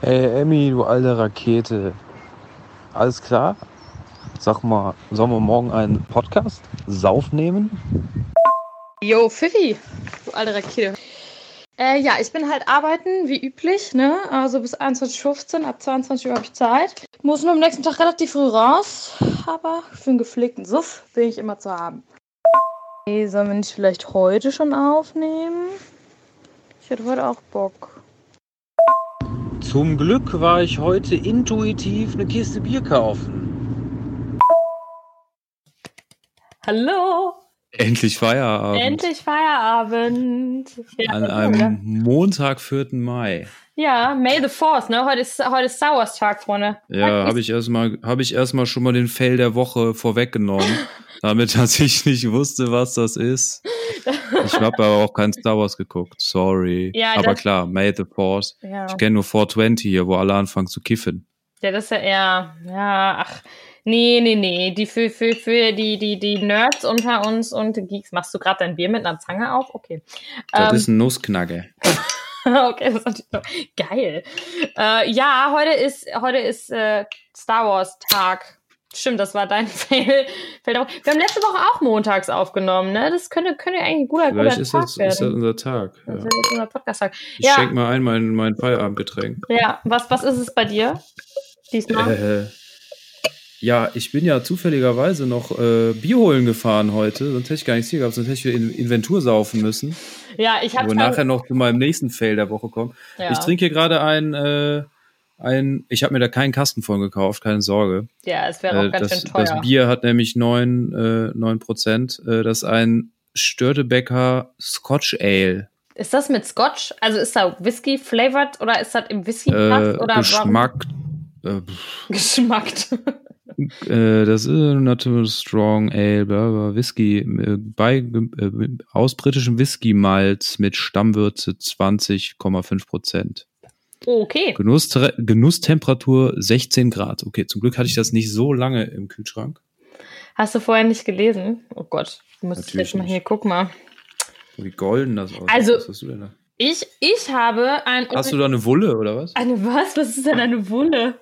Hey Emmy, du alte Rakete. Alles klar? Sag mal, sollen wir morgen einen Podcast Sauf? Yo, Pfiffi, du alte Rakete. Äh, ja, ich bin halt arbeiten, wie üblich, ne? Also bis 21.15 Uhr, ab 22 Uhr habe ich Zeit. Muss nur am nächsten Tag relativ früh raus, aber für einen gepflegten Suff bin ich immer zu haben. Hey, sollen wir nicht vielleicht heute schon aufnehmen? Ich hätte heute auch Bock. Zum Glück war ich heute intuitiv eine Kiste Bier kaufen. Hallo, Endlich Feierabend. endlich Feierabend. Ja, An oder? einem Montag, 4. Mai. ja May the 4th, ne? Heute ist, heute ist Star Wars Tag, Freunde. Ja, habe ich erstmal habe ich erstmal schon mal den Fail der Woche vorweggenommen, damit dass ich nicht wusste, was das ist. Ich habe aber auch kein Star Wars geguckt. Sorry. Ja, aber klar, May the Force. Ja. Ich kenne nur 420 hier, wo alle anfangen zu kiffen. Ja, das ist ja eher, ja, ach, nee, nee, nee, die für, für, für die, die, die Nerds unter uns und Geeks, machst du gerade dein Bier mit einer Zange auf? Okay. Das Ähm, ist ein Nussknacke. okay, das ist natürlich doch geil. Äh, ja, heute ist, heute ist äh, Star Wars Tag. Stimmt, das war dein Fail. Wir haben letzte Woche auch montags aufgenommen, ne? Das könnte, könnte eigentlich ein guter, Vielleicht guter ist Tag das, ist das werden. unser Tag. Ja. Das ist unser Podcast-Tag. Ich Ja. schenk mal ein mein, mein Feierabendgetränk. Ja, was, was ist es bei dir? Diesmal? Äh, ja, ich bin ja zufälligerweise noch äh, Bier holen gefahren heute, sonst hätte ich gar nichts hier gehabt, sonst hätte ich in Inventur saufen müssen, ja, ich habe wo nachher noch zu meinem nächsten Fail der Woche kommen. ja. Ich trinke hier gerade ein, äh, ein, ich habe mir da keinen Kasten von gekauft, keine Sorge. Ja, es wäre auch Äh, ganz das, schön teuer. das Bier hat nämlich neun äh, 9 Prozent. Äh, das ist ein Störtebecker Scotch Ale. Ist das mit Scotch? Also ist da Whisky flavored oder ist das im Whisky Äh, oder Geschmack. Äh? Geschmackt. Äh, das ist ein Natural Strong Ale, bla, bla, Whisky, äh, bei, äh, aus britischem Whisky-Malz mit Stammwürze 20,5 Prozent. Okay. Genuss, Genusstemperatur 16 Grad. Okay, zum Glück hatte ich das nicht so lange im Kühlschrank. Hast du vorher nicht gelesen? Oh Gott, du Natürlich jetzt mal nicht. hier, guck mal. Wie golden das aussieht. Also- was hast du denn da? Ich, ich habe ein. Hast du da eine Wulle oder was? eine was? Was ist denn eine Wunde?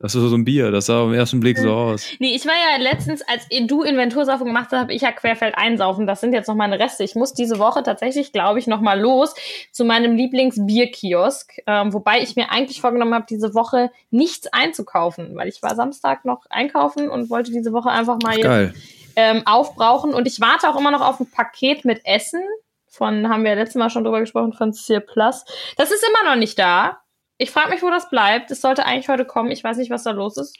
Das ist so ein Bier, das sah auf den ersten Blick so aus. Nee, ich war ja letztens, als du Inventursaufen gemacht hast, habe ich ja Querfeld einsaufen. Das sind jetzt noch meine Reste. Ich muss diese Woche tatsächlich, glaube ich, noch mal los zu meinem Lieblingsbierkiosk. Ähm, wobei ich mir eigentlich vorgenommen habe, diese Woche nichts einzukaufen, weil ich war Samstag noch einkaufen und wollte diese Woche einfach mal jetzt, ähm, aufbrauchen. Und ich warte auch immer noch auf ein Paket mit Essen. Von, haben wir ja letztes Mal schon drüber gesprochen, von Sear Plus. Das ist immer noch nicht da. Ich frage mich, wo das bleibt. Es sollte eigentlich heute kommen. Ich weiß nicht, was da los ist.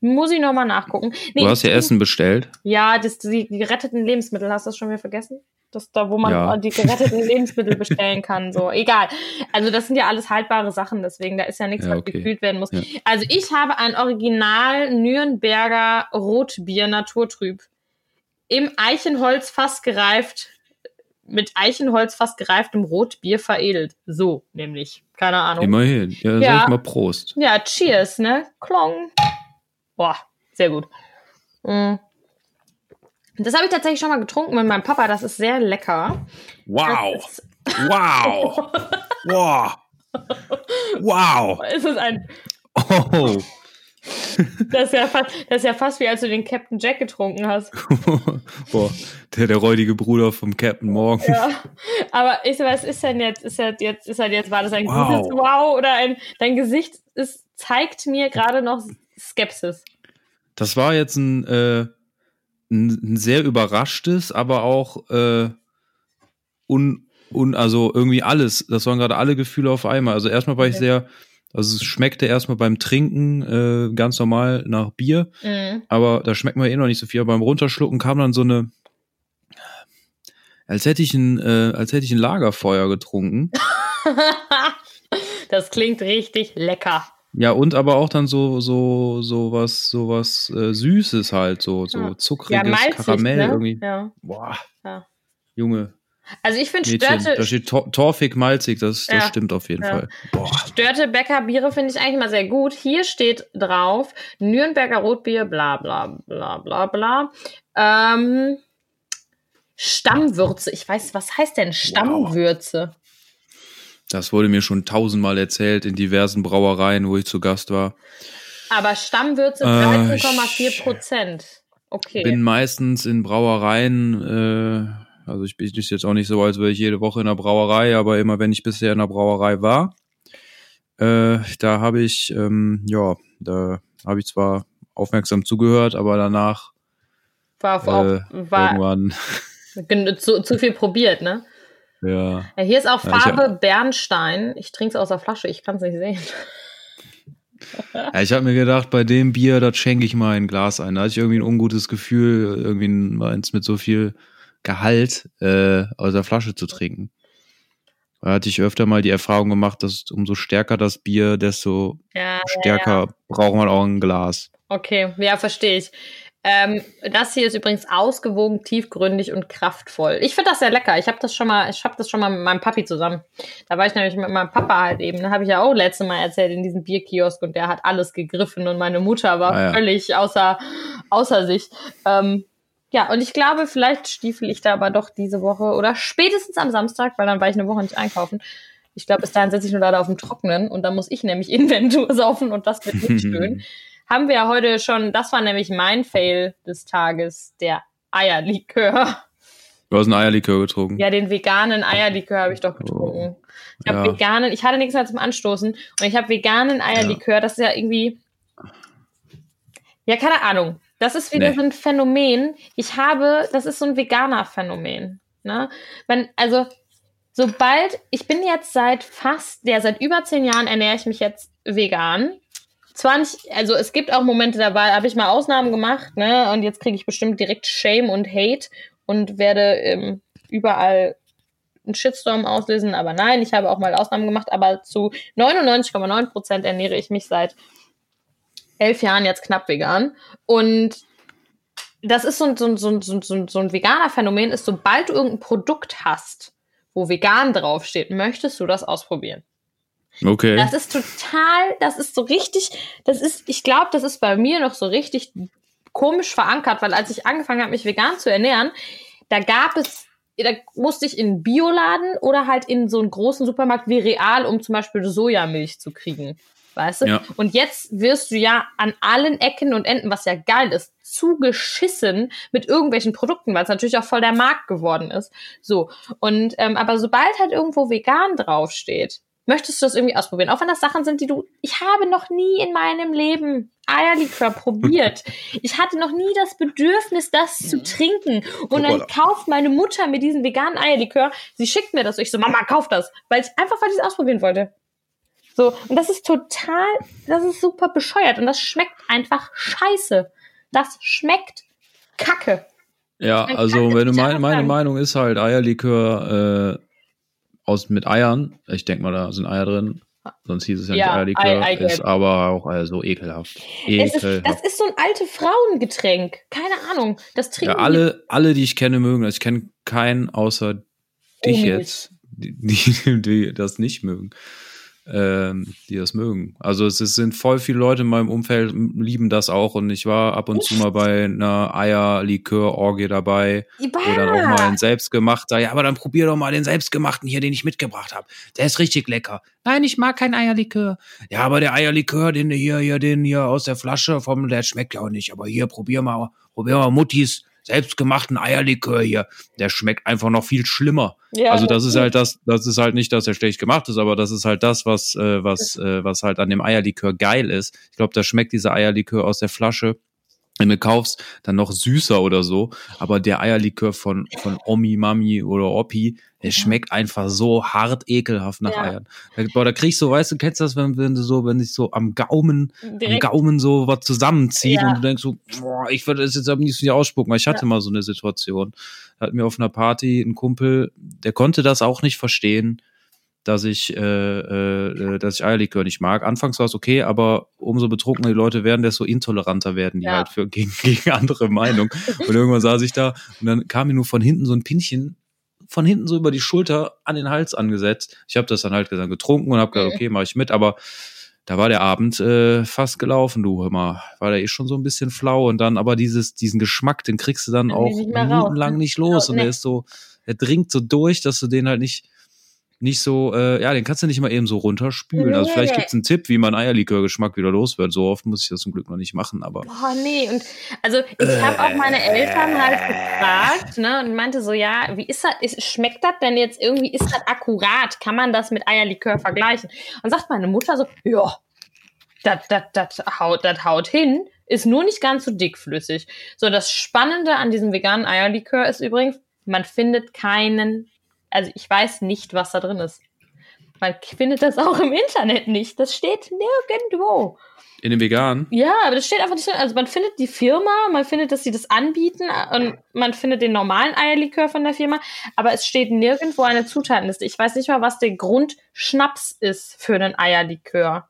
Muss ich nochmal nachgucken. Nee, Du hast ja Essen bestellt. Ja, das, die, die geretteten Lebensmittel, hast du das schon wieder vergessen? Das da, wo man Ja. die geretteten Lebensmittel bestellen kann. So, egal. Also das sind ja alles haltbare Sachen, deswegen da ist ja nichts, Ja, was okay. gekühlt werden muss. Ja. Also ich habe ein Original Nürnberger Rotbier Naturtrüb im Eichenholz fast gereift, mit Eichenholz fast gereiftem Rotbier veredelt. So, nämlich. Keine Ahnung. Immerhin. Ja, Ja. sag ich mal Prost. Ja, cheers, ne? Klong. Boah, sehr gut. Mm. Das habe ich tatsächlich schon mal getrunken mit meinem Papa. Das ist sehr lecker. Wow. Ist, Wow. wow. Wow. ist es ein, Oh. Das, ist ja fast, das ist ja fast wie als du den Captain Jack getrunken hast. Boah, der, der räudige Bruder vom Captain Morgan. Ja. Aber ich, was ist denn jetzt? Ist das jetzt, ist das jetzt, war das ein Wow. gutes Wow oder ein, dein Gesicht ist, zeigt mir gerade noch Skepsis. Das war jetzt ein, äh, ein, ein sehr überraschtes, aber auch äh, un, un, also irgendwie alles. Das waren gerade alle Gefühle auf einmal. Also erstmal war ich Okay. sehr, also es schmeckte erstmal beim Trinken äh, ganz normal nach Bier, Mhm. aber da schmeckt man eh noch nicht so viel. Aber beim Runterschlucken kam dann so eine, als hätte ich ein, äh, als hätte ich ein Lagerfeuer getrunken. das klingt richtig lecker. Ja, und aber auch dann so, so, so was, so was äh, Süßes halt, so, so Ja. zuckriges malzig, Karamell ne? irgendwie. Ja. Boah. Ja. Junge, Also ich finde störte, da steht Tor torfig malzig, das, das Ja. stimmt auf jeden Ja. Fall. Boah. Störte Bäcker Biere finde ich eigentlich immer sehr gut. Hier steht drauf Nürnberger Rotbier, bla bla bla bla bla. Ähm, Stammwürze. Ich weiß, was heißt denn Stammwürze? Das wurde mir schon tausendmal erzählt in diversen Brauereien, wo ich zu Gast war. Aber Stammwürze Äh, 13,4 Prozent. Okay. Bin meistens in Brauereien, äh, also ich bin jetzt auch nicht so, als wäre ich jede Woche in der Brauerei, aber immer wenn ich bisher in der Brauerei war, äh, da habe ich, ähm, ja, da habe ich zwar aufmerksam zugehört, aber danach war, auf, äh, war irgendwann, gen- zu, zu viel probiert, ne? ja. Ja, hier ist auch Ja, ich Farbe Bernstein. Ich trinke es aus der Flasche, ich kann es nicht sehen. Ja, ich habe mir gedacht, bei dem Bier, das schenke ich mal ein Glas ein. Da hatte ich irgendwie ein ungutes Gefühl, irgendwie ein- eins mit so viel Gehalt äh, aus der Flasche zu trinken. Da hatte ich öfter mal die Erfahrung gemacht, dass umso stärker das Bier, desto Ja, stärker braucht man auch ein Glas. Okay, ja, verstehe ich. Ähm, das hier ist übrigens ausgewogen, tiefgründig und kraftvoll. Ich finde das sehr lecker. Ich habe das schon mal, ich habe das schon mal mit meinem Papi zusammen. Da war ich nämlich mit meinem Papa halt eben. Da habe ich ja auch letztes Mal erzählt in diesem Bierkiosk und der hat alles gegriffen und meine Mutter war Ah, ja. völlig außer außer sich. Ähm, ja, und ich glaube, vielleicht stiefel ich da aber doch diese Woche oder spätestens am Samstag, weil dann war ich eine Woche nicht einkaufen. Ich glaube, bis dahin sitze ich nur leider auf dem Trockenen und dann muss ich nämlich Inventur saufen und das wird nicht schön haben wir ja heute schon, das war nämlich mein Fail des Tages, der Eierlikör. Du hast ein Eierlikör getrunken. Ja, den veganen Eierlikör habe ich doch getrunken. Ich habe Ja. veganen, ich hatte nichts mehr zum Anstoßen und ich habe veganen Eierlikör, das ist ja irgendwie, ja, keine Ahnung. Das ist wieder Nee. so ein Phänomen. Ich habe, das ist so ein veganer Phänomen. Ne? Wenn, also, sobald, ich bin jetzt seit fast, ja, seit über zehn Jahren ernähre ich mich jetzt vegan. Zwar nicht, also es gibt auch Momente dabei, habe ich mal Ausnahmen gemacht, ne? Und jetzt kriege ich bestimmt direkt Shame und Hate und werde ähm, überall einen Shitstorm auslösen, aber nein, ich habe auch mal Ausnahmen gemacht, aber zu 99,9 Prozent ernähre ich mich seit elf Jahren jetzt knapp vegan. Und das ist so ein, so ein, so ein, so ein, so ein veganer Phänomen, ist, sobald du irgendein Produkt hast, wo vegan draufsteht, möchtest du das ausprobieren. Okay. Das ist total, das ist so richtig, das ist, ich glaube, das ist bei mir noch so richtig komisch verankert, weil als ich angefangen habe, mich vegan zu ernähren, da gab es, da musste ich in einen Bioladen oder halt in so einen großen Supermarkt wie Real, um zum Beispiel Sojamilch zu kriegen. Weißt du? Ja. Und jetzt wirst du ja an allen Ecken und Enden, was ja geil ist, zugeschissen mit irgendwelchen Produkten, weil es natürlich auch voll der Markt geworden ist. So. Und, ähm, aber sobald halt irgendwo vegan draufsteht, möchtest du das irgendwie ausprobieren. Auch wenn das Sachen sind, die du. Ich habe noch nie in meinem Leben Eierlikör probiert. Ich hatte noch nie das Bedürfnis, das zu trinken. Und dann kauft meine Mutter mir diesen veganen Eierlikör. Sie schickt mir das. Ich so, Mama, kauf das. Weil ich einfach, weil ich es ausprobieren wollte. So, und das ist total, das ist super bescheuert. Und das schmeckt einfach scheiße. Das schmeckt kacke. Ja, Man also kann es wenn du nicht meine, sagen. Meinung ist halt Eierlikör äh, aus mit Eiern. Ich denke mal, da sind Eier drin. Sonst hieß es ja, Ja, nicht Ei- Eierlikör. Eigelb. ist aber auch äh, so ekelhaft. Es ist, Ekelhaft. das ist so ein alte Frauengetränk. Keine Ahnung. Das trinken Ja, alle, alle, die ich kenne, mögen das. Ich kenne keinen außer dich Milch. jetzt, die, die, die das nicht mögen. Ähm, die das mögen. Also es, es sind voll viele Leute in meinem Umfeld lieben das auch und ich war ab und zu mal bei einer Eierlikör-Orgie dabei, die. wo dann auch mal ein selbstgemachter, ja, aber dann probier doch mal den selbstgemachten hier, den ich mitgebracht habe. Der ist richtig lecker. Nein, ich mag keinen Eierlikör. Ja, aber der Eierlikör, den hier, hier, den hier aus der Flasche vom, der schmeckt ja auch nicht. Aber hier, probier mal, probier mal Muttis selbstgemachten Eierlikör hier. Der schmeckt einfach noch viel schlimmer. Ja, also das ist natürlich. halt das, das ist halt nicht, dass er schlecht gemacht ist, aber das ist halt das, was, äh, was, äh, was halt an dem Eierlikör geil ist. Ich glaube, da schmeckt dieser Eierlikör aus der Flasche, wenn du kaufst, dann noch süßer oder so. Aber der Eierlikör von, von Omi, Mami oder Oppi, der schmeckt einfach so hart ekelhaft nach Ja. Eiern. Da, boah, da kriegst du, weißt du, kennst das, wenn, wenn du so, wenn dich so am Gaumen, am Direkt, Gaumen so was zusammenzieht Ja. und du denkst so, boah, ich würde das jetzt am liebsten nicht ausspucken, weil ich hatte mal so eine Situation. Da hat mir auf einer Party ein Kumpel, der konnte das auch nicht verstehen, dass ich, äh, äh, dass ich Eierlikör nicht mag. Anfangs war es okay, aber umso betrunkener die Leute werden, desto intoleranter werden die Ja. halt für, gegen, gegen andere Meinung. Und irgendwann saß ich da und dann kam mir nur von hinten so ein Pinchen von hinten so über die Schulter an den Hals angesetzt. Ich habe das dann halt gesagt, getrunken und habe gesagt, okay, mache ich mit, aber da war der Abend äh, fast gelaufen, du mal. War der eh schon so ein bisschen flau und dann aber dieses, diesen Geschmack, den kriegst du dann Den auch minutenlang ne? nicht los. Ja, Und der nee. ist so, der dringt so durch, dass du den halt nicht, nicht so, äh, ja, den kannst du nicht mal eben so runterspülen. Also vielleicht Nee. gibt's einen Tipp, wie man Eierlikörgeschmack wieder los wird. So oft muss ich das zum Glück noch nicht machen, aber Boah, nee. Und also ich habe auch meine Eltern halt gefragt, ne, und meinte so, ja, wie ist das? Ist, schmeckt das denn jetzt irgendwie? Ist das akkurat? Kann man das mit Eierlikör vergleichen? Und sagt meine Mutter so, ja, das, das, das haut, das haut hin, ist nur nicht ganz so dickflüssig. So, das Spannende an diesem veganen Eierlikör ist übrigens, man findet keinen, also ich weiß nicht, was da drin ist. Man findet das auch im Internet nicht. Das steht nirgendwo. in dem Veganen, Ja, aber das steht einfach nicht drin. Also man findet die Firma, man findet, dass sie das anbieten und man findet den normalen Eierlikör von der Firma, aber es steht nirgendwo eine Zutatenliste. Ich weiß nicht mal, was der Grundschnaps ist für einen Eierlikör.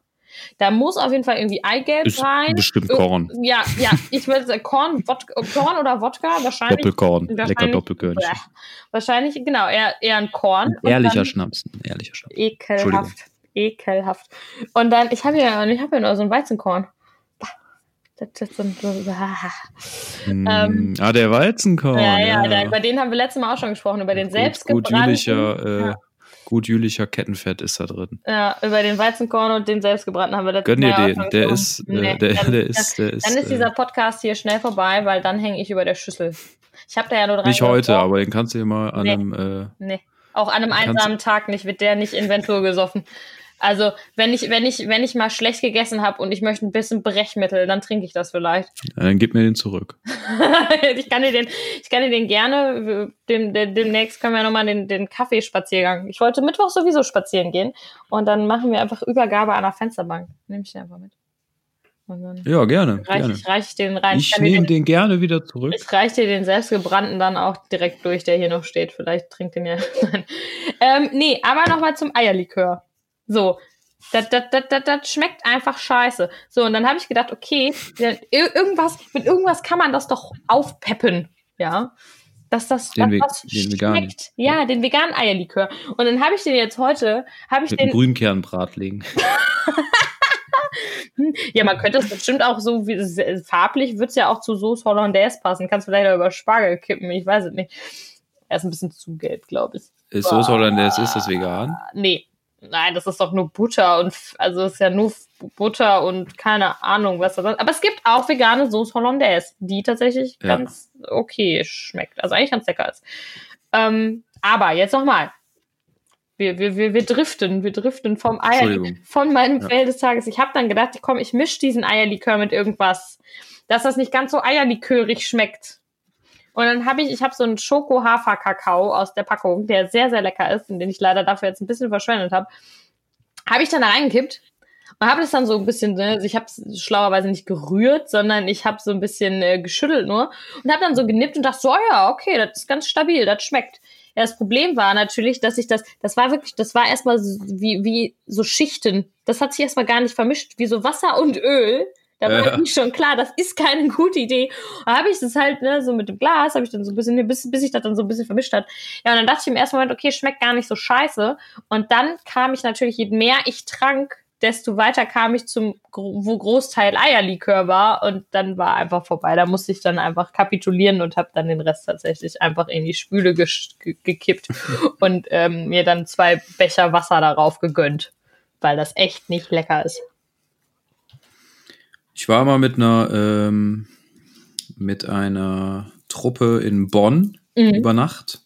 Da muss auf jeden Fall irgendwie Eigelb ist rein. bestimmt Korn. Ja, ja, ich würde sagen Korn, Wodka, Korn oder Wodka, wahrscheinlich. Doppelkorn, lecker Doppelkörnchen. Wahrscheinlich, genau, eher, eher ein Korn. Ein ehrlicher dann- Schnaps, ein ehrlicher Schnaps. Ekelhaft. Ekelhaft. Und dann, ich habe ja, ich habe ja nur so ein Weizenkorn. Das, das, Hm, Ähm, ah, der Weizenkorn. ja, ja, da, über den haben wir letztes Mal auch schon gesprochen, über den gut, gut selbstgebrannten. jülicher, äh, Ja. Gut jülicher Kettenfett ist da drin. Ja, über den Weizenkorn und den selbstgebrannten haben wir letztes Gönn dir den, der ist, äh, Nee, der, dann, der ist, der ist, dann ist äh, dieser Podcast hier schnell vorbei, weil dann hänge ich über der Schüssel. Ich habe da ja nur drei. nicht heute, Euro. aber den kannst du dir mal an Nee. einem, äh, Nee. Auch an einem einsamen Tag nicht, wird der nicht Inventur gesoffen. Also, wenn ich, wenn ich, wenn ich mal schlecht gegessen habe und ich möchte ein bisschen Brechmittel, dann trinke ich das vielleicht. dann gib mir den zurück. ich kann dir den, ich kann dir den gerne, dem, dem, demnächst können wir nochmal den, den Kaffeespaziergang. Ich wollte Mittwoch sowieso spazieren gehen und dann machen wir einfach Übergabe an der Fensterbank. Nehme ich den einfach mit. Ja, gerne, reiche gerne. ich, reich ich den rein. Ich dir nehme den, den gerne wieder zurück. ich reiche dir den selbstgebrannten dann auch direkt durch, der hier noch steht. Vielleicht trinkt den ja. Ähm, nee, aber nochmal zum Eierlikör. So. Das, das, das, das, das schmeckt einfach scheiße. So, und dann habe ich gedacht, okay, ja, ir- irgendwas, mit irgendwas kann man das doch aufpeppen. Ja. Dass das Den Ve- was den veganen. schmeckt. Ja, den veganen Eierlikör. Und dann habe ich den jetzt heute, habe ich Mit den, Grünkernbrat legen. ja, man könnte es bestimmt auch so, wie, farblich wird's ja auch zu Sauce Hollandaise passen. Kannst vielleicht auch über Spargel kippen, ich weiß es nicht. Er ist ein bisschen zu gelb, glaube ich. Ist Soße Hollandaise, ist das vegan? Nee. Nein, das ist doch nur Butter und also es ist ja nur Butter und keine Ahnung, was das ist. Aber es gibt auch vegane Sauce Hollandaise, die tatsächlich Ja. ganz okay schmeckt. Also eigentlich ganz lecker ist. Ähm, aber jetzt nochmal. Wir, wir, wir, wir driften, wir driften vom Eier, von meinem Ja. Fail des Tages. Ich habe dann gedacht, komm, ich mische diesen Eierlikör mit irgendwas, dass das nicht ganz so eierlikörig schmeckt. Und dann habe ich, ich habe so einen Schoko-Hafer-Kakao aus der Packung, der sehr, sehr lecker ist und den ich leider dafür jetzt ein bisschen verschwendet habe. Habe ich dann da reingekippt und habe das dann so ein bisschen, ne, also ich habe es schlauerweise nicht gerührt, sondern ich habe so ein bisschen äh, geschüttelt nur und habe dann so genippt und dachte so, oh ja, okay, das ist ganz stabil, das schmeckt. Ja, das Problem war natürlich, dass ich das, das war wirklich, das war erstmal so wie, wie so Schichten. Das hat sich erstmal gar nicht vermischt, wie so Wasser und Öl. Da war Ja. schon klar, das ist keine gute Idee. Da habe ich das halt, ne, so mit dem Glas, habe ich dann so ein bisschen, bis, bis sich das dann so ein bisschen vermischt hat. Ja, und dann dachte ich im ersten Moment, okay, schmeckt gar nicht so scheiße. Und dann kam ich natürlich, je mehr ich trank, desto weiter kam ich zum, wo Großteil Eierlikör war und dann war einfach vorbei. Da musste ich dann einfach kapitulieren und habe dann den Rest tatsächlich einfach in die Spüle ge gekippt und ähm, mir dann zwei Becher Wasser darauf gegönnt, weil das echt nicht lecker ist. Ich war mal mit einer, ähm, mit einer Truppe in Bonn Mhm. über Nacht.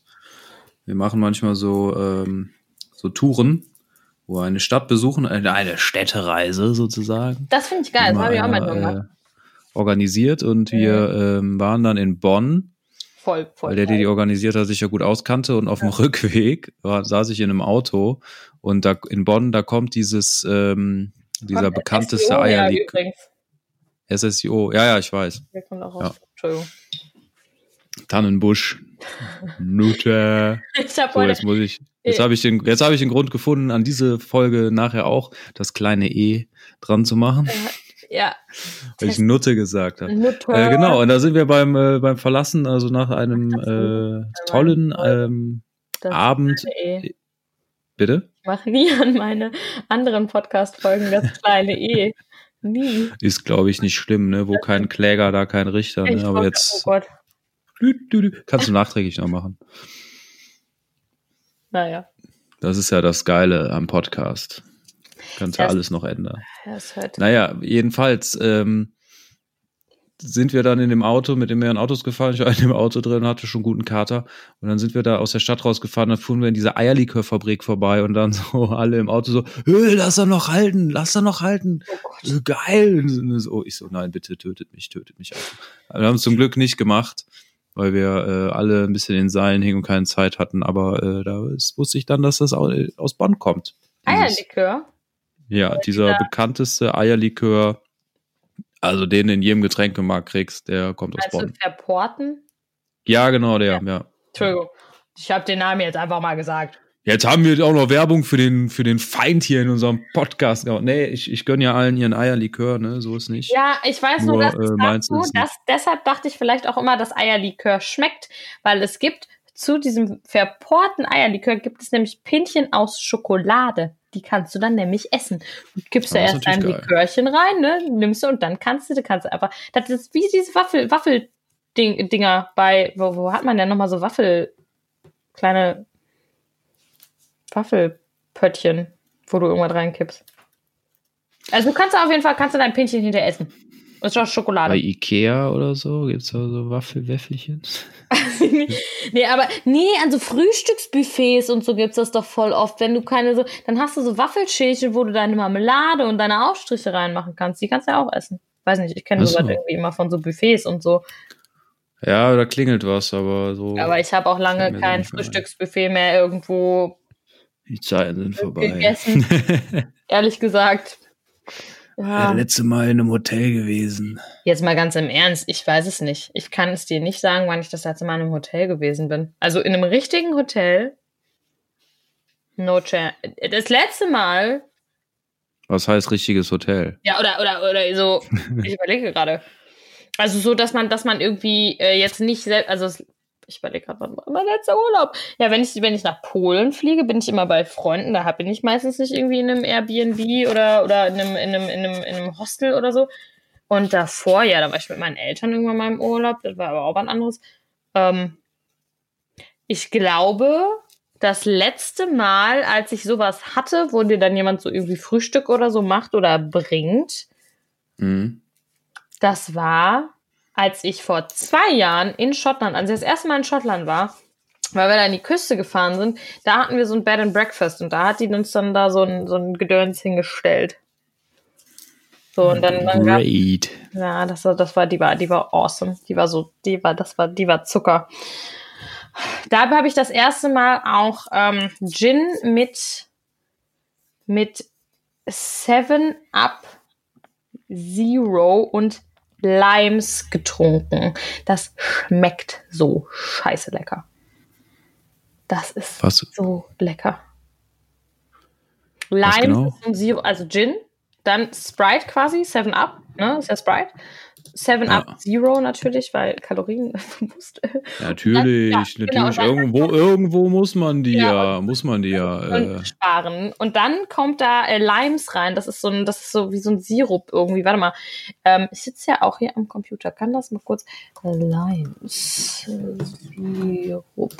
Wir machen manchmal so, ähm, so Touren, wo wir eine Stadt besuchen, eine, eine Städtereise sozusagen. Das finde ich geil, das habe ich auch mal gemacht. äh, organisiert und wir ähm, waren dann in Bonn, Voll, voll. weil der, der die organisiert hat, sich ja gut auskannte und auf dem Rückweg war, saß ich in einem Auto und da in Bonn, da kommt dieses, ähm, dieser bekannteste Eierlikör. SSIO, ja, ja, ich weiß. Der kommt auch raus. Ja. Entschuldigung. Tannenbusch. Nutte. Ich habe So, heute, jetzt muss ich. Jetzt Äh. habe ich den, jetzt habe ich den Grund gefunden, an diese Folge nachher auch das kleine E dran zu machen, ja, weil ich Nutte gesagt habe. Mutter. Äh, genau, und da sind wir beim, äh, beim Verlassen, also nach einem äh, tollen ähm, Abend. E. Bitte? Ich mache nie an meine anderen Podcast-Folgen das kleine E. Nie. Ist, glaube ich, nicht schlimm, ne? Wo kein Kläger, da kein Richter. Ich Ne? Aber jetzt Oh Gott. kannst du nachträglich noch machen. Naja. Das ist ja das Geile am Podcast. Kannst ja Das- alles noch ändern. Ist halt. Naja, jedenfalls ähm, sind wir dann in dem Auto mit den mehreren Autos gefahren. Ich war in dem Auto drin, hatte schon guten Kater. Und dann sind wir da aus der Stadt rausgefahren. Dann fuhren wir in diese Eierlikörfabrik vorbei und dann so alle im Auto so, "Hey, lass er noch halten, lass er noch halten. So, geil. Und so, ich so, nein, bitte tötet mich, tötet mich. Auch. Wir haben es zum Glück nicht gemacht, weil wir äh, alle ein bisschen in Seilen hingen und keine Zeit hatten. Aber äh, da wusste ich dann, dass das au- aus Bonn kommt. Dieses- Eierlikör. ja, dieser dieser- bekannteste Eierlikör, also den du in jedem Getränkemarkt kriegst, der kommt aus Meinst du Bonn. Verporten? Ja, genau, der, ja. Entschuldigung. Ich habe den Namen jetzt einfach mal gesagt. Jetzt haben wir auch noch Werbung für den, für den Feind hier in unserem Podcast. gemacht. Nee, ich, ich gönne ja allen ihren Eierlikör, ne, so ist nicht. Ja, ich weiß nur, Nur, dass äh, dazu, dass, deshalb dachte ich vielleicht auch immer, dass Eierlikör schmeckt, weil es gibt zu diesem verporten Eierlikör gibt es nämlich Pinchen aus Schokolade. Die kannst du dann nämlich essen. Du gibst da Das ist erst ein. Likörchen rein, ne? Nimmst du und dann kannst du, du kannst einfach. Das ist wie diese Waffel, Waffeldinger bei, wo, wo hat man denn nochmal so Waffel, kleine Waffelpöttchen, wo du irgendwas reinkippst. Also du kannst auf jeden Fall, kannst du dein Pinchen hinter essen. Das ist doch Schokolade. Bei Ikea oder so gibt's da so Waffelwäffelchen. nee, aber nee, an so Frühstücksbuffets und so gibt's das doch voll oft. Wenn du keine so, dann hast du so Waffelschälchen, wo du deine Marmelade und deine Aufstriche reinmachen kannst. Die kannst du ja auch essen. Weiß nicht, ich kenne sowas so. irgendwie immer von so Buffets und so. Ja, da klingelt was, aber so. Aber ich habe auch lange kein. Frühstücksbuffet mehr irgendwo, die Zeiten sind vorbei. Gegessen. ehrlich gesagt. Ja, letzte Mal in einem Hotel gewesen. Jetzt mal ganz im Ernst, ich weiß es nicht. Ich kann es dir nicht sagen, wann ich das letzte Mal in einem Hotel gewesen bin. Also in einem richtigen Hotel. No chance. Das letzte Mal Was heißt richtiges Hotel? Ja, oder, oder, oder so, ich überlege gerade. Also so, dass man, dass man irgendwie äh, jetzt nicht selbst, also ich überlege gerade, wann war mein letzter Urlaub? Ja, wenn ich, wenn ich nach Polen fliege, bin ich immer bei Freunden, da bin ich meistens nicht irgendwie in einem Airbnb oder, oder in einem, in einem, in einem, in einem Hostel oder so. Und davor, ja, da war ich mit meinen Eltern irgendwann mal im Urlaub, das war aber auch was anderes. Ähm, ich glaube, das letzte Mal, als ich sowas hatte, wo dir dann jemand so irgendwie Frühstück oder so macht oder bringt, Mhm. das war, als ich vor zwei Jahren in Schottland, als ich das erste Mal in Schottland war, weil wir da an die Küste gefahren sind, da hatten wir so ein Bed and Breakfast und da hat die uns dann da so ein, so ein Gedöns hingestellt. So, und dann, dann gab, ja, das war, das war, die war, die war awesome. Die war so, die war, das war, die war Zucker. Da habe ich das erste Mal auch ähm, Gin mit, mit Seven Up Zero und Limes getrunken. Das schmeckt so scheiße lecker. Das ist Was? so lecker. Was Lime genau? ein Zero, also Gin, dann Sprite quasi, 7 Up, ne, ist ja Sprite. 7 Ja. Up Zero natürlich, weil Kalorien bewusst. Natürlich, Ja, natürlich. genau, und dann- irgendwo, irgendwo muss man die Ja, ja, muss man die ja. Äh, und sparen. Und dann kommt da äh, Limes rein. Das ist so ein, das ist so wie so ein Sirup irgendwie. Warte mal. Ähm, ich sitze ja auch hier am Computer. Kann das mal kurz? Limes Sirup.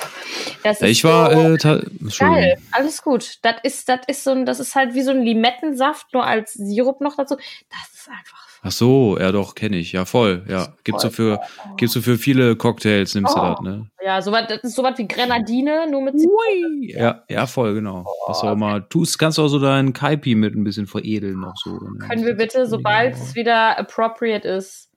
Das ist ich war, so äh, geil. Alles gut. Das ist, das ist so ein, das ist halt wie so ein Limettensaft, nur als Sirup noch dazu. Das ist einfach. Ach so, ja doch, kenne ich. Ja, voll. Ja, gibt's so für, gibt's so für viele Cocktails, nimmst du Oh. das, ne? Ja, sowas, das ist sowas wie Grenadine, nur mit. Ui. Ja, ja, voll, genau. Was du auch mal tust, kannst du auch so deinen Kaipi mit ein bisschen veredeln noch so. ne? Können wir bitte, sobald es wieder appropriate ist,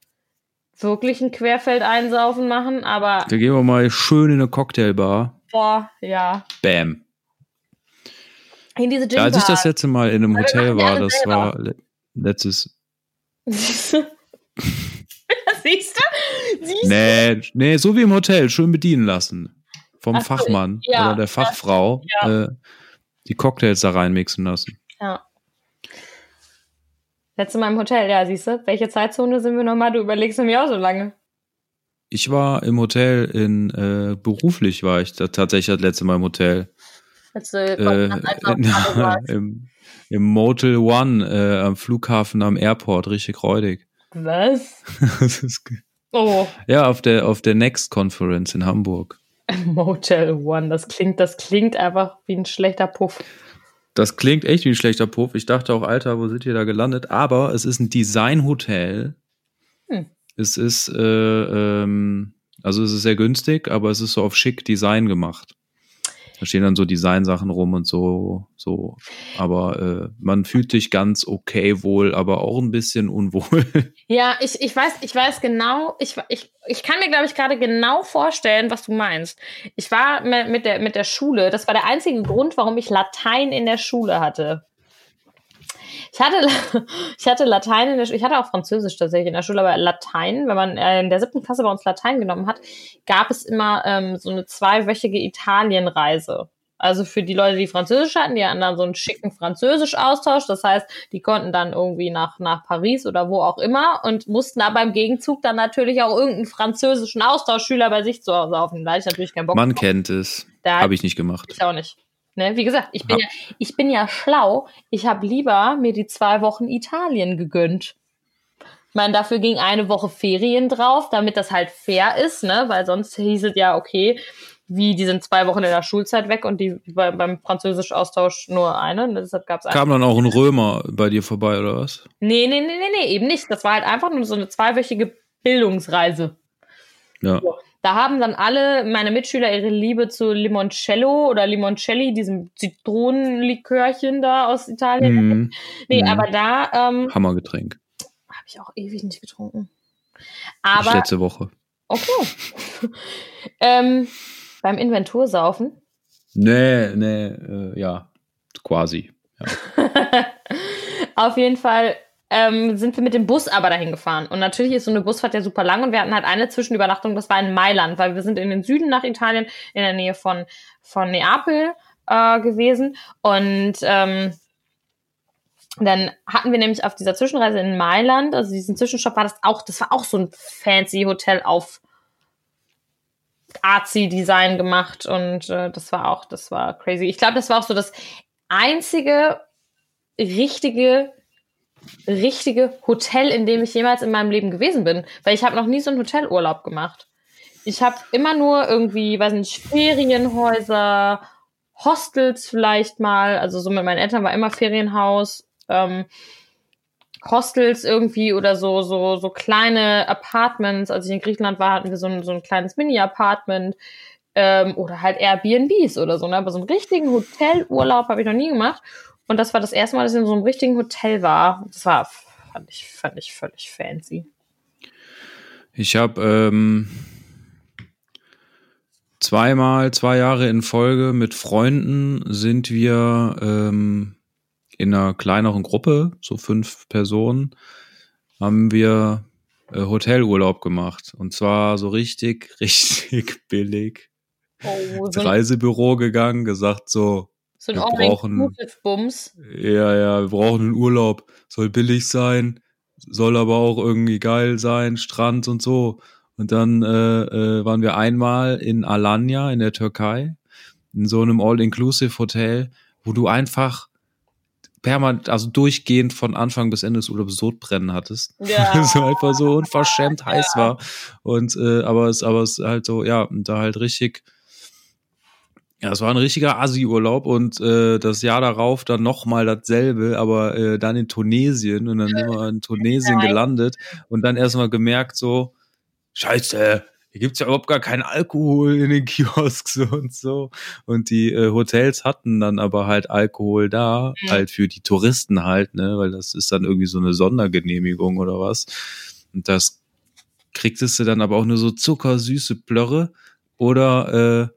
wirklich ein Querfeld einsaufen machen? Aber Da gehen wir mal schön in eine Cocktailbar. boah, ja. Bam. In diese Gin Ja, als ich das letzte Mal in einem Hotel war, das selber. war le letztes. Siehst du? Siehst Nee, nee, so wie im Hotel, schön bedienen lassen. Vom Ach so, Fachmann ja, oder der Fachfrau ja. Äh, die Cocktails da reinmixen lassen. du? Ja. Letztes Mal im Hotel, ja, siehst du? Welche Zeitzone sind wir nochmal? Du überlegst mir auch so lange. Ich war im Hotel in äh, beruflich war ich da, tatsächlich das letzte Mal im Hotel. Als, äh, Äh, warst. im, Im Motel One äh, am Flughafen am Airport, richtig räudig. Was? Das ist ge- Oh. ja, auf der auf der Next Conference in Hamburg. Motel One, das klingt, das klingt einfach wie ein schlechter Puff. Das klingt echt wie ein schlechter Puff. Ich dachte auch, Alter, wo sind wir da gelandet? Aber es ist ein Designhotel. Hm. Es ist, äh, ähm, also es ist sehr günstig, aber es ist so auf schick Design gemacht. Da stehen dann so Designsachen rum und so, so. Aber äh, man fühlt sich ganz okay wohl, aber auch ein bisschen unwohl. Ja, ich, ich weiß, ich weiß genau, ich, ich, ich kann mir, glaube ich, gerade genau vorstellen, was du meinst. Ich war mit der, mit der Schule, das war der einzige Grund, warum ich Latein in der Schule hatte. Ich hatte, ich hatte Latein in der Schule, ich hatte auch Französisch tatsächlich in der Schule, aber Latein, wenn man äh, in der siebten Klasse bei uns Latein genommen hat, gab es immer ähm, so eine zweiwöchige Italienreise. Also für die Leute, die Französisch hatten, die hatten dann so einen schicken Französisch-Austausch. Das heißt, die konnten dann irgendwie nach, nach Paris oder wo auch immer und mussten aber im Gegenzug dann natürlich auch irgendeinen französischen Austauschschüler bei sich zu Hause aufnehmen. Da hatte ich natürlich keinen Bock Man drauf. kennt es. Habe ich nicht gemacht. Ich auch nicht. Ne? Wie gesagt, ich bin ja, ich bin ja schlau. Ich habe lieber mir die zwei Wochen Italien gegönnt. Ich meine, dafür ging eine Woche Ferien drauf, damit das halt fair ist, ne? Weil sonst hieß es ja, okay, wie, die sind zwei Wochen in der Schulzeit weg und die bei, beim Französisch-Austausch nur eine. Und deshalb gab es Kam dann auch ein Römer bei dir vorbei, oder was? Nee, nee, nee, nee, nee, eben nicht. Das war halt einfach nur so eine zweiwöchige Bildungsreise. Ja. Da haben dann alle meine Mitschüler ihre Liebe zu Limoncello oder Limoncelli, diesem Zitronenlikörchen da aus Italien. Mhm. Nee, Mhm. aber da ähm, Hammergetränk. habe ich auch ewig nicht getrunken. Ich Aber, letzte Woche. okay. ähm, beim Inventursaufen. Nee, nee, äh, ja, quasi. Auf jeden Fall ähm, sind wir mit dem Bus aber dahin gefahren. Und natürlich ist so eine Busfahrt ja super lang und wir hatten halt eine Zwischenübernachtung, das war in Mailand, weil wir sind in den Süden nach Italien, in der Nähe von, von Neapel äh, gewesen. Und ähm, dann hatten wir nämlich auf dieser Zwischenreise in Mailand, also diesen Zwischenstopp war das auch, das war auch so ein fancy Hotel auf Artsy-Design gemacht und äh, das war auch, das war crazy. Ich glaube, das war auch so das einzige richtige, richtige Hotel, in dem ich jemals in meinem Leben gewesen bin. Weil ich habe noch nie so einen Hotelurlaub gemacht. Ich habe immer nur irgendwie, weiß nicht, Ferienhäuser, Hostels vielleicht mal, also so mit meinen Eltern war immer Ferienhaus, ähm, Hostels irgendwie oder so, so, so kleine Apartments. Als ich in Griechenland war, hatten wir so ein, so ein kleines Mini-Apartment. Ähm, oder halt Airbnbs oder so, ne? Aber so einen richtigen Hotelurlaub habe ich noch nie gemacht. Und das war das erste Mal, dass ich in so einem richtigen Hotel war. Das war, fand ich, fand ich völlig fancy. Ich habe ähm, zweimal, zwei Jahre in Folge mit Freunden sind wir ähm, in einer kleineren Gruppe, so fünf Personen, haben wir äh, Hotelurlaub gemacht. Und zwar so richtig, richtig billig. Oh, Ins Reisebüro gegangen, gesagt so, so ein wir brauchen- All-Inclusive-Bums. ja, ja, wir brauchen einen Urlaub. Soll billig sein, soll aber auch irgendwie geil sein, Strand und so. Und dann äh, äh, waren wir einmal in Alanya in der Türkei, in so einem All-Inclusive-Hotel, wo du einfach permanent, also durchgehend von Anfang bis Ende des Urlaubs Sodbrennen hattest. Ja. Es einfach so unverschämt heiß war. Und äh, aber es, aber es halt so, ja, und da halt richtig. Ja, es war ein richiger Asi-Urlaub und äh, das Jahr darauf dann nochmal dasselbe, aber äh, dann in Tunesien und dann sind wir in Tunesien gelandet und dann erstmal gemerkt so, scheiße, hier gibt's ja überhaupt gar keinen Alkohol in den Kiosks und so. Und die äh, Hotels hatten dann aber halt Alkohol da, Mhm. halt für die Touristen halt, ne, weil das ist dann irgendwie so eine Sondergenehmigung oder was. Und das kriegtest du dann aber auch nur so zuckersüße Plörre oder äh,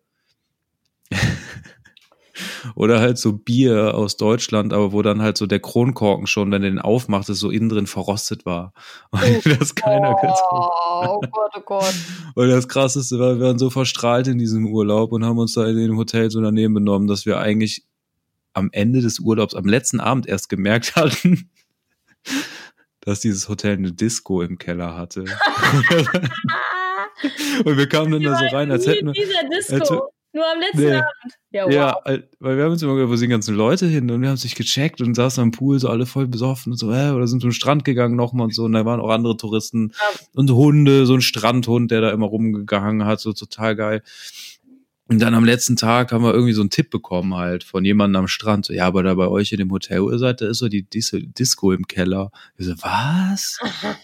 oder halt so Bier aus Deutschland, aber wo dann halt so der Kronkorken schon, wenn du den aufmachtest, so innen drin verrostet war. Und das keiner getrunken Oh, oh Gott, oh Gott. und das Krasseste war, wir waren so verstrahlt in diesem Urlaub und haben uns da in dem Hotel so daneben benommen, dass wir eigentlich am Ende des Urlaubs, am letzten Abend erst gemerkt hatten, dass dieses Hotel eine Disco im Keller hatte. und wir kamen dann da so rein, als hätten wir, als wir- Nur am letzten Nee. Abend. Ja, wow. ja, weil wir haben uns immer gedacht, wo sind die ganzen Leute hin? Und wir haben sich gecheckt und saßen am Pool, so alle voll besoffen und so, äh, oder sind zum Strand gegangen nochmal und so. Und da waren auch andere Touristen Ja. und Hunde, so ein Strandhund, der da immer rumgegangen hat, so total geil. Und dann am letzten Tag haben wir irgendwie so einen Tipp bekommen halt von jemandem am Strand. So, ja, aber da bei euch in dem Hotel, wo ihr seid, da ist so die Dis Disco im Keller. Ich so, was?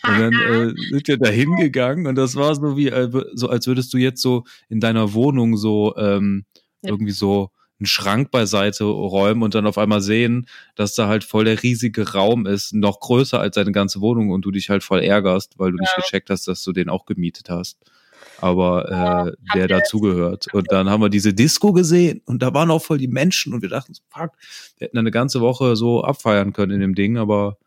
Und dann äh, sind wir da hingegangen und das war so wie, äh, so als würdest du jetzt so in deiner Wohnung so ähm, Ja. irgendwie so einen Schrank beiseite räumen und dann auf einmal sehen, dass da halt voll der riesige Raum ist, noch größer als deine ganze Wohnung und du dich halt voll ärgerst, weil du nicht Ja. gecheckt hast, dass du den auch gemietet hast. Aber äh, der ihr- dazugehört. Und dann haben wir diese Disco gesehen und da waren auch voll die Menschen und wir dachten, so, fuck, wir hätten eine ganze Woche so abfeiern können in dem Ding, aber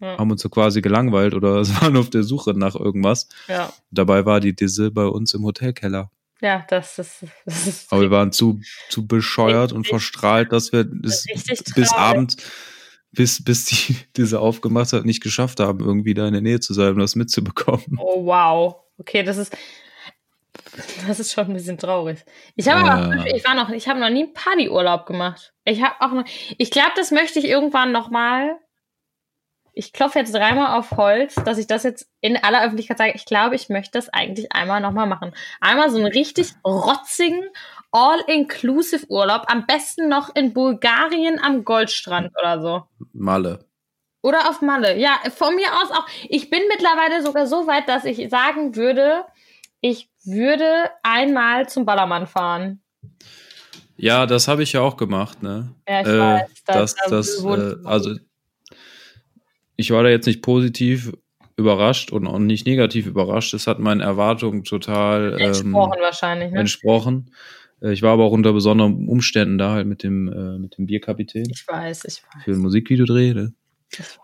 Ja. haben uns so quasi gelangweilt oder waren auf der Suche nach irgendwas. Ja, Dabei war die Disse bei uns im Hotelkeller. ja das, ist, das ist Aber wir waren zu, zu bescheuert und Richtig. verstrahlt, dass wir das bis traurig. Abend, bis, bis die diese aufgemacht hat, nicht geschafft haben, irgendwie da in der Nähe zu sein, um das mitzubekommen. Oh, wow. Okay, das ist. Das ist schon ein bisschen traurig. Ich habe Ja. aber, ich war noch, ich habe noch nie einen Partyurlaub gemacht. Ich habe auch noch, ich glaube, das möchte ich irgendwann noch mal. Ich klopfe jetzt dreimal auf Holz, dass ich das jetzt in aller Öffentlichkeit sage. Ich glaube, ich möchte das eigentlich einmal noch mal machen. Einmal so einen richtig rotzigen All-Inclusive Urlaub, am besten noch in Bulgarien am Goldstrand oder so. Malle. Oder auf Malle. Ja, von mir aus auch. Ich bin mittlerweile sogar so weit, dass ich sagen würde, ich würde einmal zum Ballermann fahren. Ja, das habe ich ja auch gemacht, ne? Ja, ich äh, weiß. da- das, da das, wurde- äh, also ich war da jetzt nicht positiv überrascht und auch nicht negativ überrascht. Es hat meinen Erwartungen total ähm, entsprochen wahrscheinlich, ne? entsprochen. Äh, Ich war aber auch unter besonderen Umständen da halt mit dem, äh, mit dem Bierkapitän Ich weiß, ich weiß. für ein Musikvideodreh. Ne?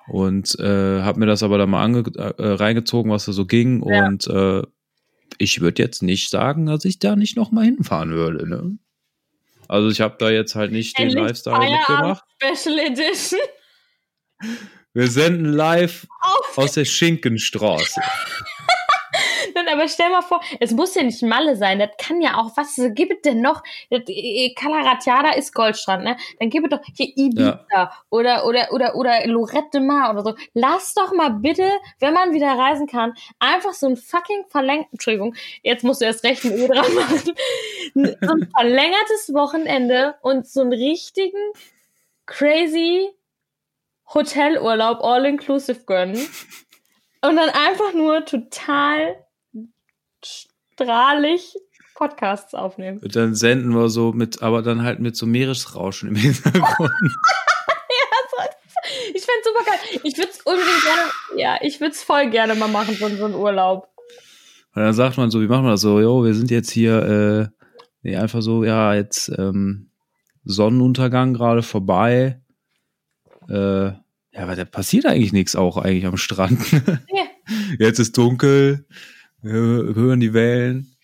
Und äh, habe mir das aber dann mal ange äh, reingezogen, was da so ging. Ja. Und äh, ich würde jetzt nicht sagen, dass ich da nicht noch mal hinfahren würde. Ne? Also ich habe da jetzt halt nicht den Endlich Lifestyle Feierabend mitgemacht. Special Edition. Wir senden live Auf. aus der Schinkenstraße. Aber stell mal vor, es muss ja nicht Malle sein. Das kann ja auch, was gibt es denn noch? Das, äh, Calaratiada ist Goldstrand, ne? Dann gibt es doch hier Ibiza oder, oder, oder, oder Lorette de Mar oder so. Lass doch mal bitte, wenn man wieder reisen kann, einfach so ein fucking verlängertes, Entschuldigung, jetzt musst du erst recht ein Ö dran machen, so ein verlängertes Wochenende und so einen richtigen crazy Hotelurlaub all-inclusive gönnen. Und dann einfach nur total strahlig Podcasts aufnehmen. Und dann senden wir so mit, aber dann halt mit so Meeresrauschen im Hintergrund. Ich find's super geil. Ich würde es unbedingt gerne, ja, ich würde es voll gerne mal machen, so, so einen Urlaub. Und dann sagt man so, wie machen wir das so? Jo, wir sind jetzt hier, äh, nee, einfach so, ja, jetzt ähm, Sonnenuntergang gerade vorbei. Äh, ja, aber da passiert eigentlich nichts auch eigentlich am Strand. Ja. Jetzt ist dunkel, hören die Wellen.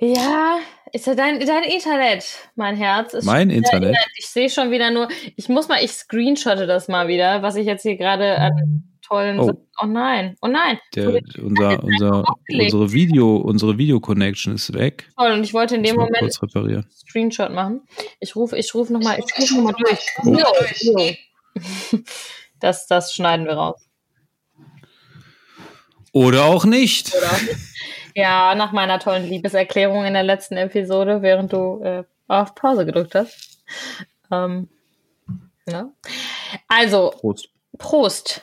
Ja, ist ja dein, dein Internet, mein Herz. Ist Mein wieder Internet? Ich sehe schon wieder nur, ich muss mal, ich screenshotte das mal wieder, was ich jetzt hier gerade an tollen. Oh. Oh nein, oh nein. Der, unser, unser, unsere Video, unsere Video-Connection ist weg. Toll, und ich wollte in dem Moment kurz reparieren. Screenshot machen. Ich rufe, ich rufe nochmal, ich rufe nochmal durch. Oh. Das, das schneiden wir raus. Oder auch nicht. Ja, nach meiner tollen Liebeserklärung in der letzten Episode, während du äh, auf Pause gedrückt hast. Ähm, ja. Also, Prost. Prost.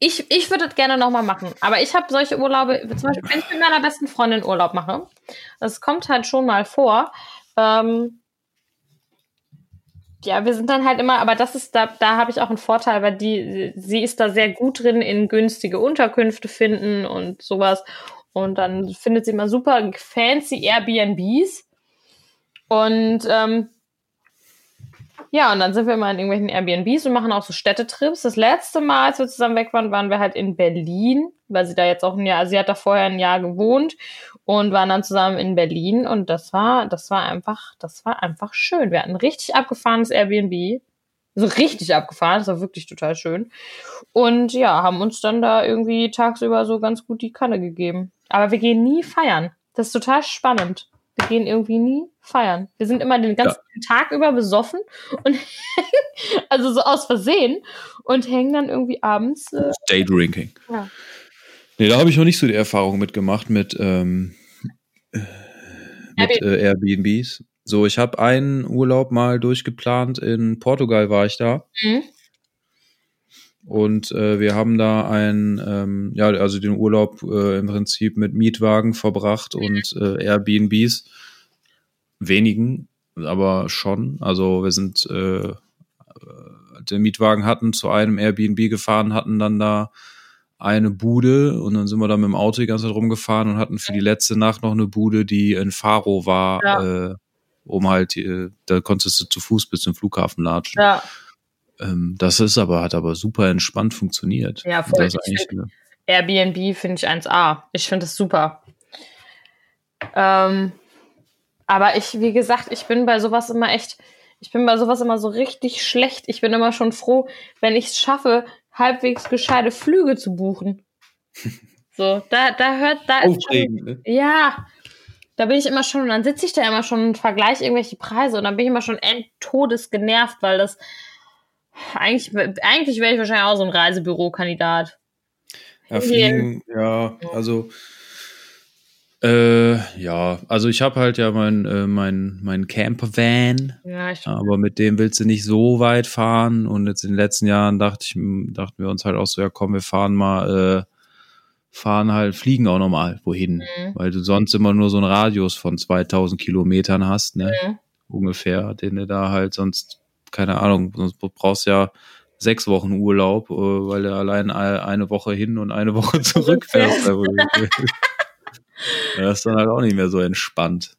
Ich, ich würde das gerne nochmal machen. Aber ich habe solche Urlaube, zum Beispiel, wenn ich mit meiner besten Freundin Urlaub mache, das kommt halt schon mal vor. Ähm, ja, wir sind dann halt immer, aber das ist, da, da habe ich auch einen Vorteil, weil die, sie ist da sehr gut drin in günstige Unterkünfte finden und sowas. Und dann findet sie immer super fancy Airbnbs. Und ähm, ja, und dann sind wir immer in irgendwelchen Airbnbs und machen auch so Städtetrips. Das letzte Mal, als wir zusammen weg waren, waren wir halt in Berlin, weil sie da jetzt auch ein Jahr, also sie hat da vorher ein Jahr gewohnt und waren dann zusammen in Berlin und das war, das war einfach, das war einfach schön. Wir hatten ein richtig abgefahrenes Airbnb. So richtig abgefahren, das war wirklich total schön. Und ja, haben uns dann da irgendwie tagsüber so ganz gut die Kanne gegeben. Aber wir gehen nie feiern. Das ist total spannend. Wir gehen irgendwie nie feiern. Wir sind immer den ganzen Tag über besoffen und also so aus Versehen und hängen dann irgendwie abends. Äh, Daydrinking. Ja. Nee, da habe ich noch nicht so die Erfahrung mitgemacht mit, ähm, äh, mit äh, Airbnbs. So, ich habe einen Urlaub mal durchgeplant. In Portugal war ich da. Mhm. Und äh, wir haben da ein, ähm, ja, also den Urlaub äh, im Prinzip mit Mietwagen verbracht und äh, Airbnbs. Wenigen, aber schon. Also wir sind äh, den Mietwagen hatten, zu einem Airbnb gefahren, hatten dann da eine Bude und dann sind wir da mit dem Auto die ganze Zeit rumgefahren und hatten für die letzte Nacht noch eine Bude, die in Faro war, Ja. äh, um halt, äh, da konntest du zu Fuß bis zum Flughafen latschen. Ja, Ähm, das ist aber, hat aber super entspannt funktioniert. Ja, voll. Das eine, Airbnb finde ich 1A. Ich finde es super. Ähm, aber ich, wie gesagt, ich bin bei sowas immer echt, ich bin bei sowas immer so richtig schlecht. Ich bin immer schon froh, wenn ich es schaffe, halbwegs gescheite Flüge zu buchen. So, da, da hört, da ist schon, ne? ja, da bin ich immer schon, und dann sitze ich da immer schon und vergleiche irgendwelche Preise und dann bin ich immer schon endtodes genervt, weil das eigentlich, eigentlich wäre ich wahrscheinlich auch so ein Reisebüro-Kandidat. Ja, fliegen, ja, also äh, ja, also ich habe halt ja mein, äh, mein, mein Camper-Van, Ja, ich, aber mit dem willst du nicht so weit fahren. Und jetzt in den letzten Jahren dachte ich, dachten wir uns halt auch so, ja komm, wir fahren mal, äh, fahren halt, fliegen auch nochmal wohin. Mhm. Weil du sonst immer nur so einen Radius von 2000 Kilometern hast, ne? Mhm. Ungefähr, den du da halt sonst, keine Ahnung, sonst brauchst du ja sechs Wochen Urlaub, äh, weil du allein eine Woche hin und eine Woche zurück fährst. Das ist dann halt auch nicht mehr so entspannt.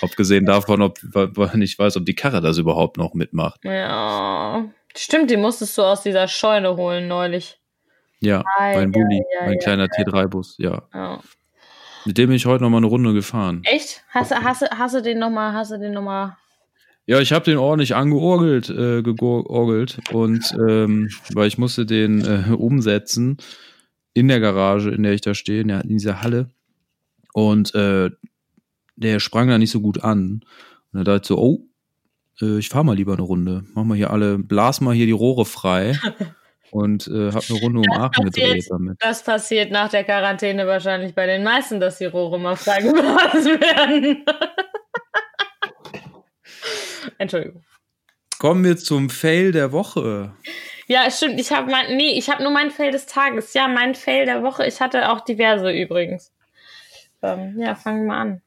Abgesehen davon, ob ich weiß, ob die Karre das überhaupt noch mitmacht. Ja. Stimmt, die musstest du aus dieser Scheune holen neulich. Ja, Ei, mein Bulli, ja, mein ja, kleiner T3-Bus, ja. Ja. Mit dem bin ich heute noch mal eine Runde gefahren. Echt? Hast, du- hast, hast du den nochmal, hast du den nochmal? Ja, ich habe den ordentlich angeorgelt, äh, georgelt und ähm, weil ich musste den äh, umsetzen in der Garage, in der ich da stehe, in, der, in dieser Halle. Und äh, der sprang da nicht so gut an. Und da dachte so, oh, äh, ich fahr mal lieber eine Runde. Mach mal hier alle, blas mal hier die Rohre frei und äh, hab eine Runde um Aachen passiert. gedreht damit. Das passiert nach der Quarantäne wahrscheinlich bei den meisten, dass die Rohre mal freigeblasen werden. Entschuldigung. Kommen wir zum Fail der Woche. Ja, stimmt. Ich habe mein, nee, ich habe nur mein Fail des Tages. Ja, mein Fail der Woche. Ich hatte auch diverse übrigens. Ähm, ja, fangen wir mal an.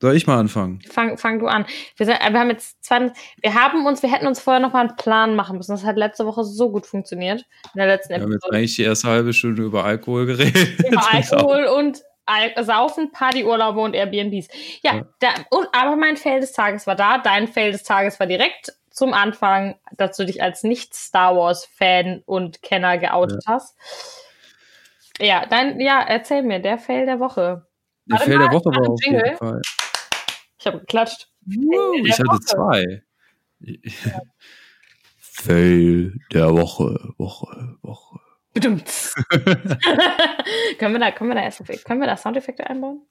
Soll ich mal anfangen? Fang, fang du an. Wir, sind, wir haben jetzt 20, wir haben uns, wir hätten uns vorher noch mal einen Plan machen müssen. Das hat letzte Woche so gut funktioniert. In der letzten Wir haben jetzt Episode. eigentlich die erste halbe Stunde über Alkohol geredet. Über Alkohol und Al Saufen, Partyurlaube und Airbnbs. Ja, Ja. Da, und, aber mein Fail des Tages war da. Dein Fail des Tages war direkt zum Anfang, dass du dich als Nicht-Star Wars-Fan und Kenner geoutet hast. Ja, dein, ja, erzähl mir, der Fail der Woche. Der Warte Fail mal, der Woche war auf jeden Jingle. Fall. Ich habe geklatscht. Ich hatte Woche. zwei. Fail der Woche, Woche, Woche. Bedummt. können wir da, können wir da erst, können wir da Soundeffekte einbauen?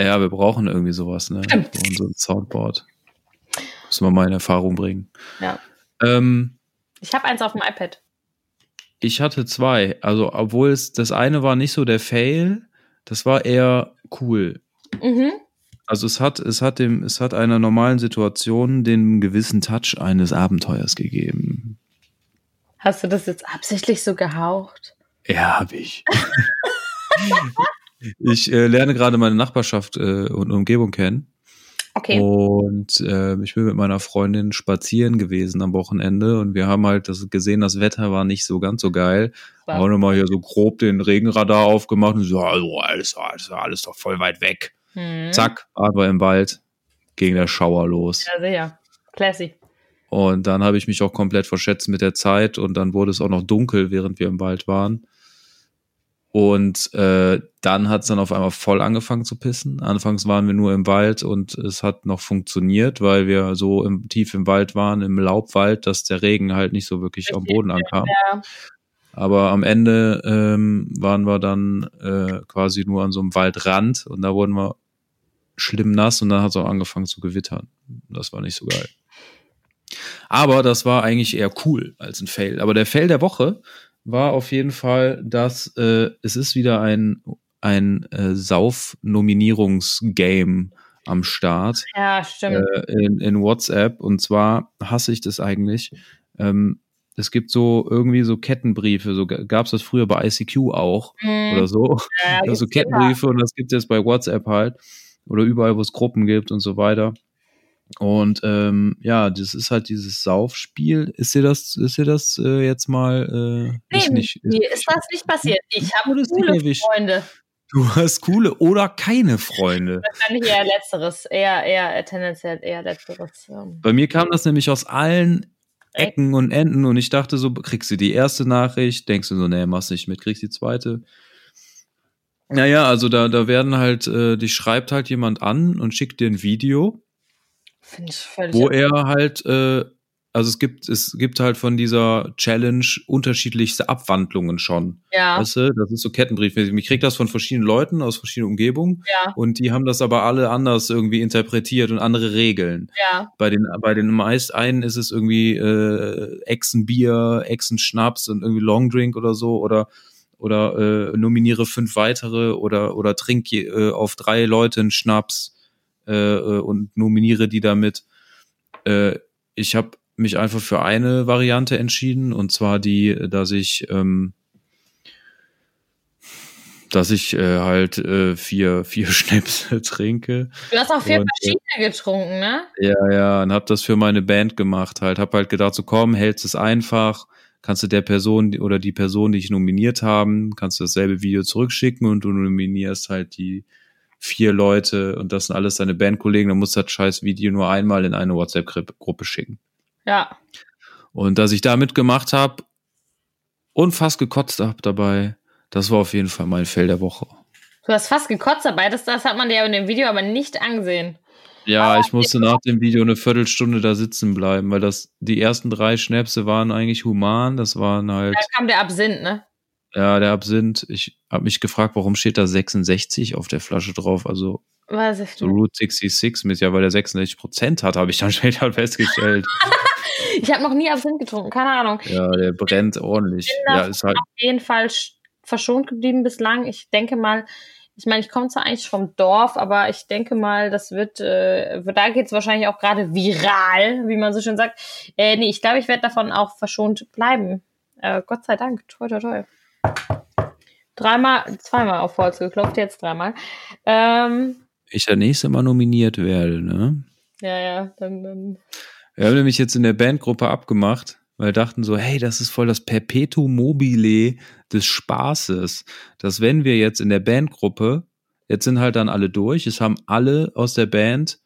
Ja, wir brauchen irgendwie sowas, ne? Stimmt. Für unser Soundboard. Müssen wir mal in Erfahrung bringen. Ja. Ähm, Ich habe eins auf dem iPad. ich hatte zwei. Also, obwohl es das eine war nicht so der Fail, das war eher cool. Mhm. Also es hat, es hat dem, es hat einer normalen Situation den gewissen Touch eines Abenteuers gegeben. Hast du das jetzt absichtlich so gehaucht? Ja, hab ich. ich äh, lerne gerade meine Nachbarschaft äh, und Umgebung kennen. Okay. Und äh, ich bin mit meiner Freundin spazieren gewesen am Wochenende und wir haben halt das gesehen, das Wetter war nicht so ganz so geil. War- Haben wir mal hier so grob den Regenradar aufgemacht und so, also alles, alles, alles doch voll weit weg. Hm. Zack, wir im Wald, ging der Schauer los. Ja, sicher. Classy. Und dann habe ich mich auch komplett verschätzt mit der Zeit und dann wurde es auch noch dunkel, während wir im Wald waren. Und äh, dann hat es dann auf einmal voll angefangen zu pissen. Anfangs waren wir nur im Wald und es hat noch funktioniert, weil wir so im, tief im Wald waren, im Laubwald, dass der Regen halt nicht so wirklich am Boden ankam. Ja. Aber am Ende ähm, waren wir dann äh, quasi nur an so einem Waldrand und da wurden wir schlimm nass und dann hat es auch angefangen zu gewittern. Das war nicht so geil. Aber das war eigentlich eher cool als ein Fail. Aber der Fail der Woche war auf jeden Fall, dass äh, es ist wieder ein, ein äh, Sauf-Nominierungsgame am Start. Ja, stimmt. Äh, in, in WhatsApp. Und zwar hasse ich das eigentlich. Ähm, es gibt so irgendwie so Kettenbriefe, so gab es das früher bei ICQ auch Mhm. oder so. Ja, Also immer. Kettenbriefe und das gibt es jetzt bei WhatsApp halt oder überall, wo es Gruppen gibt und so weiter. Und ähm, ja, das ist halt dieses Saufspiel. Ist dir das, ist dir das äh, jetzt mal äh, Nee, ist nicht, ist mir ist das nicht passiert. Ich habe coole? Freunde. Du hast coole oder keine Freunde. Wahrscheinlich eher letzteres. Eher, eher äh, tendenziell eher letzteres. ähm. Bei mir kam das nämlich aus allen? Ecken und Enden und ich dachte so, kriegst du die erste Nachricht, denkst du so, nee, machst nicht mit, kriegst die zweite. Naja, also da, da werden halt, äh, dich schreibt halt jemand an und schickt dir ein Video, Finde ich völlig. wo er halt, äh, also es gibt, es gibt halt von dieser Challenge unterschiedlichste Abwandlungen schon. ja, Weißt du, das ist so Kettenbrief. Ich krieg das von verschiedenen Leuten aus verschiedenen Umgebungen ja, und die haben das aber alle anders irgendwie interpretiert und andere Regeln. ja. Bei den, bei den meist einen ist es irgendwie äh, Echsenbier, Echsenschnaps und irgendwie Longdrink oder so oder oder äh, nominiere fünf weitere oder oder trink je, äh, auf drei Leute einen Schnaps äh, äh, und nominiere die damit. Äh, ich habe mich einfach für eine Variante entschieden und zwar die, dass ich ähm, dass ich äh, halt äh, vier vier Schnäpse trinke Du hast auch vier Und, äh, verschiedene getrunken, ne? ja, ja, und hab das für meine Band gemacht halt. Hab halt gedacht, so komm, hältst es einfach, kannst du der Person oder die Person, die ich nominiert haben, kannst du dasselbe Video zurückschicken und du nominierst halt die vier Leute und das sind alles deine Bandkollegen, dann musst du das scheiß Video nur einmal in eine WhatsApp-Gruppe schicken. Ja. Und dass ich da mitgemacht habe und fast gekotzt hab dabei, das war auf jeden Fall mein Fell der Woche. Du hast fast gekotzt dabei. Das, das hat man dir in dem Video aber nicht angesehen. Ja, ich musste nach dem Video eine Viertelstunde da sitzen bleiben, weil das die ersten drei Schnäpse waren eigentlich human. Das waren halt Da kam der Absinth, ne? Ja der Absinth. Ich habe mich gefragt, warum steht da 66 auf der Flasche drauf? Also so nicht. Route 66 mit ja, weil der 66 Prozent hat, habe ich dann später festgestellt. Ich habe noch nie Absinth getrunken, keine Ahnung. ja, der brennt ordentlich. bin Ja, ist halt Auf jeden Fall sch- verschont geblieben bislang. Ich denke mal, ich meine, ich komme zwar eigentlich vom Dorf, aber ich denke mal, das wird, äh, da geht es wahrscheinlich auch gerade viral, wie man so schön sagt. Äh, nee, ich glaube, ich werde davon auch verschont bleiben. Äh, Gott sei Dank. Toi, toi, toi. Dreimal, zweimal auf Holz geklopft, jetzt dreimal. Ähm, ich der nächste Mal nominiert werde, ne? ja, ja, dann, dann. Wir haben nämlich jetzt in der Bandgruppe abgemacht, weil wir dachten so, hey, das ist voll das Perpetuum mobile des Spaßes. Dass wenn wir jetzt in der Bandgruppe, jetzt sind halt dann alle durch, es haben alle aus der Band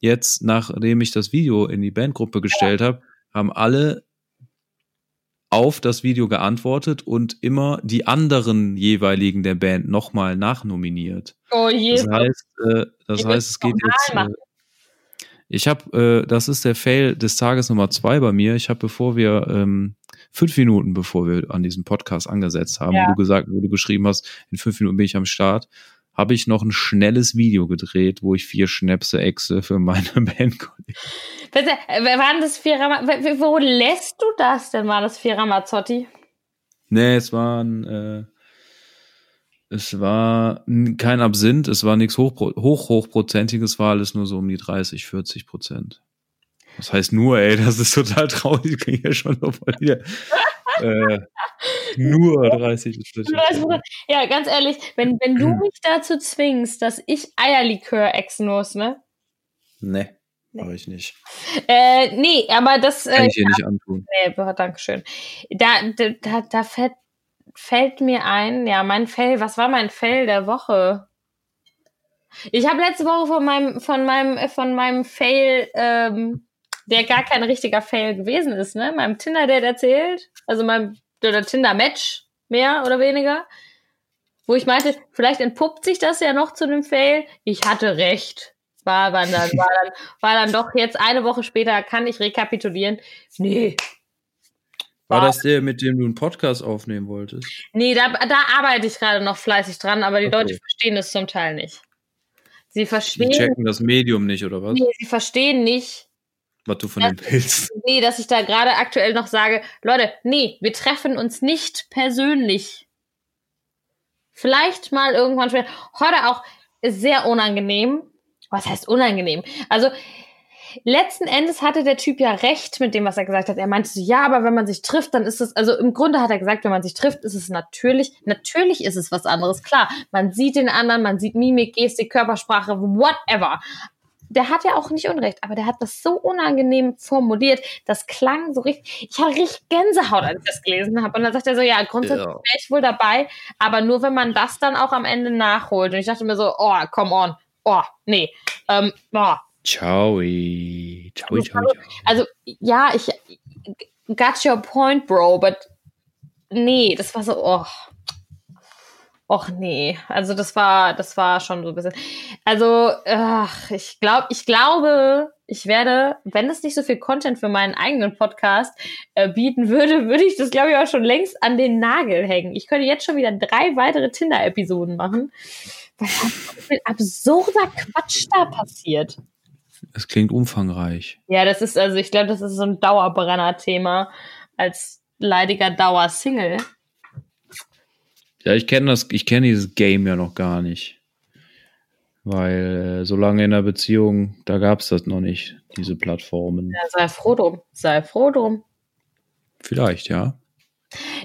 jetzt, nachdem ich das Video in die Bandgruppe gestellt habe, haben alle auf das Video geantwortet und immer die anderen jeweiligen der Band nochmal nachnominiert. Oh je. Das heißt, äh, das heißt, es geht jetzt. Äh, ich habe, äh, das ist der Fail des Tages Nummer zwei bei mir. Ich habe, bevor wir ähm, fünf Minuten, bevor wir an diesem Podcast angesetzt haben, Ja. wo du gesagt, wo du geschrieben hast, in fünf Minuten bin ich am Start, habe ich noch ein schnelles Video gedreht, wo ich vier Schnäpse exe für meine Bandkollegen. Bitte, äh, waren das vier Ram Wo lässt du das denn? War das vier Ramazzotti? Nee, es waren, äh, es war kein Absinth, es war nichts hoch, hoch, hochprozentiges, war alles nur so um die 30, 40 Prozent. Das heißt nur, ey, das ist total traurig, ich kriege ja schon so voll wieder. Äh, nur 30 bis 40 Prozent. Ja, ganz ehrlich, wenn, wenn du Mhm. mich dazu zwingst, dass ich Eierlikör exen muss, ne? Nee, mache ich nicht. Äh, nee, aber das, Kann äh, ich dir nicht antun. nee, Dankeschön. Da, da, da, fällt, fällt mir ein, ja, mein Fell, was war mein Fell der Woche? Ich habe letzte Woche von meinem, von meinem, äh, von meinem Fail, ähm, der gar kein richtiger Fail gewesen ist, ne? Meinem Tinder-Date erzählt. Also meinem oder Tinder-Match, mehr oder weniger. Wo ich meinte, vielleicht entpuppt sich das ja noch zu einem Fail. Ich hatte recht. War, war, dann, war, dann, war dann doch jetzt eine Woche später, kann ich rekapitulieren. Nee, War das der, mit dem du einen Podcast aufnehmen wolltest? nee, da, da arbeite ich gerade noch fleißig dran, aber die Okay. Leute verstehen es zum Teil nicht. Sie Die verstehen, checken das Medium nicht, oder was? nee, sie verstehen nicht, Was du von dem willst. nee, dass ich da gerade aktuell noch sage, Leute, nee, wir treffen uns nicht persönlich. Vielleicht mal irgendwann später. Heute auch ist sehr unangenehm. Was heißt unangenehm? Also, letzten Endes hatte der Typ ja recht mit dem, was er gesagt hat. Er meinte so, ja, aber wenn man sich trifft, dann ist es, also im Grunde hat er gesagt, wenn man sich trifft, ist es natürlich, natürlich ist es was anderes. Klar, man sieht den anderen, man sieht Mimik, Gestik, Körpersprache, whatever. Der hat ja auch nicht Unrecht, aber der hat das so unangenehm formuliert. Das klang so richtig. Ich hatte richtig Gänsehaut, als ich das gelesen habe. Und dann sagt er so: Ja, grundsätzlich wäre ich wohl dabei, aber nur wenn man das dann auch am Ende nachholt. Und ich dachte mir so: Oh, come on. Oh, nee. Ähm, oh, Ciao. Ciao, ciao, ciao. also, ja, ich got your point, bro, but nee, das war so, oh. Och nee, also das war, das war schon so ein bisschen. Also, ach, ich glaube, ich glaube, ich werde, wenn es nicht so viel Content für meinen eigenen Podcast äh, bieten würde, würde ich das, glaube ich, auch schon längst an den Nagel hängen. Ich könnte jetzt schon wieder drei weitere Tinder-Episoden machen, weil so viel absurder Quatsch da passiert. Es klingt umfangreich. Ja, das ist, also ich glaube, das ist so ein Dauerbrenner-Thema als leidiger Dauersingle. Ja, ich kenne das, ich kenne dieses Game ja noch gar nicht. Weil äh, so lange in der Beziehung, da gab es das noch nicht, diese Plattformen. Ja, sei froh drum. Sei froh drum. Vielleicht, ja.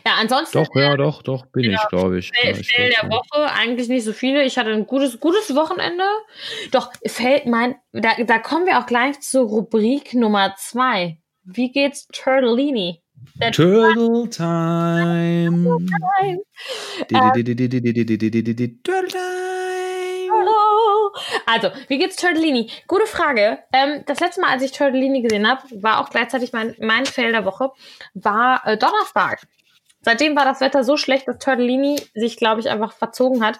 Ja, ansonsten. Doch, ja, doch, doch, bin Ja, ich, glaube ich. Fail, Ja, ich Fail glaub der. Woche, eigentlich nicht so viele. Ich hatte ein gutes, gutes Wochenende. Doch, fällt mein, da, da kommen wir auch gleich zur Rubrik Nummer zwei. Wie geht's Turtellini? Turtle Time. Turtle Time. Hallo. Also, wie geht's Turtellini? Gute Frage. Ähm, das letzte Mal, als ich Turtellini gesehen habe, war auch gleichzeitig mein, mein Fail der Woche, war äh, Donnerstag. Seitdem war das Wetter so schlecht, dass Turtellini sich, glaube ich, einfach verzogen hat.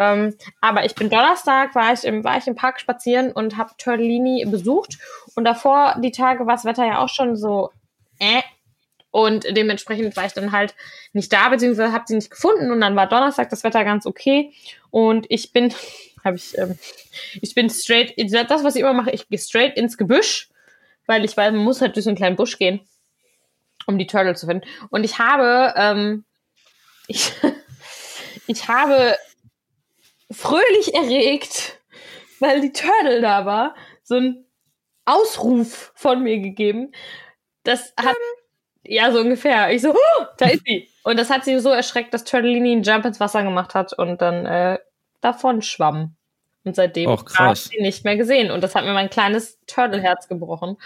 Ähm, aber ich bin Donnerstag, war ich im, war ich im Park spazieren und habe Turtellini besucht. Und davor, die Tage, war das Wetter ja auch schon so äh. Und dementsprechend war ich dann halt nicht da, beziehungsweise habe sie nicht gefunden. Und dann war Donnerstag das Wetter ganz okay. Und ich bin, habe ich, ähm, ich bin straight, das, was ich immer mache, ich gehe straight ins Gebüsch, weil ich weiß, man muss halt durch so einen kleinen Busch gehen, um die Turtle zu finden. Und ich habe, ähm, ich, ich habe fröhlich erregt, weil die Turtle da war, so einen Ausruf von mir gegeben. Das hat, ja, so ungefähr. Ich so, oh, da ist sie. Und das hat sie so erschreckt, dass Turtellini einen Jump ins Wasser gemacht hat und dann äh, davon schwamm. Und seitdem habe ich sie nicht mehr gesehen. Und das hat mir mein kleines Turtle-Herz gebrochen.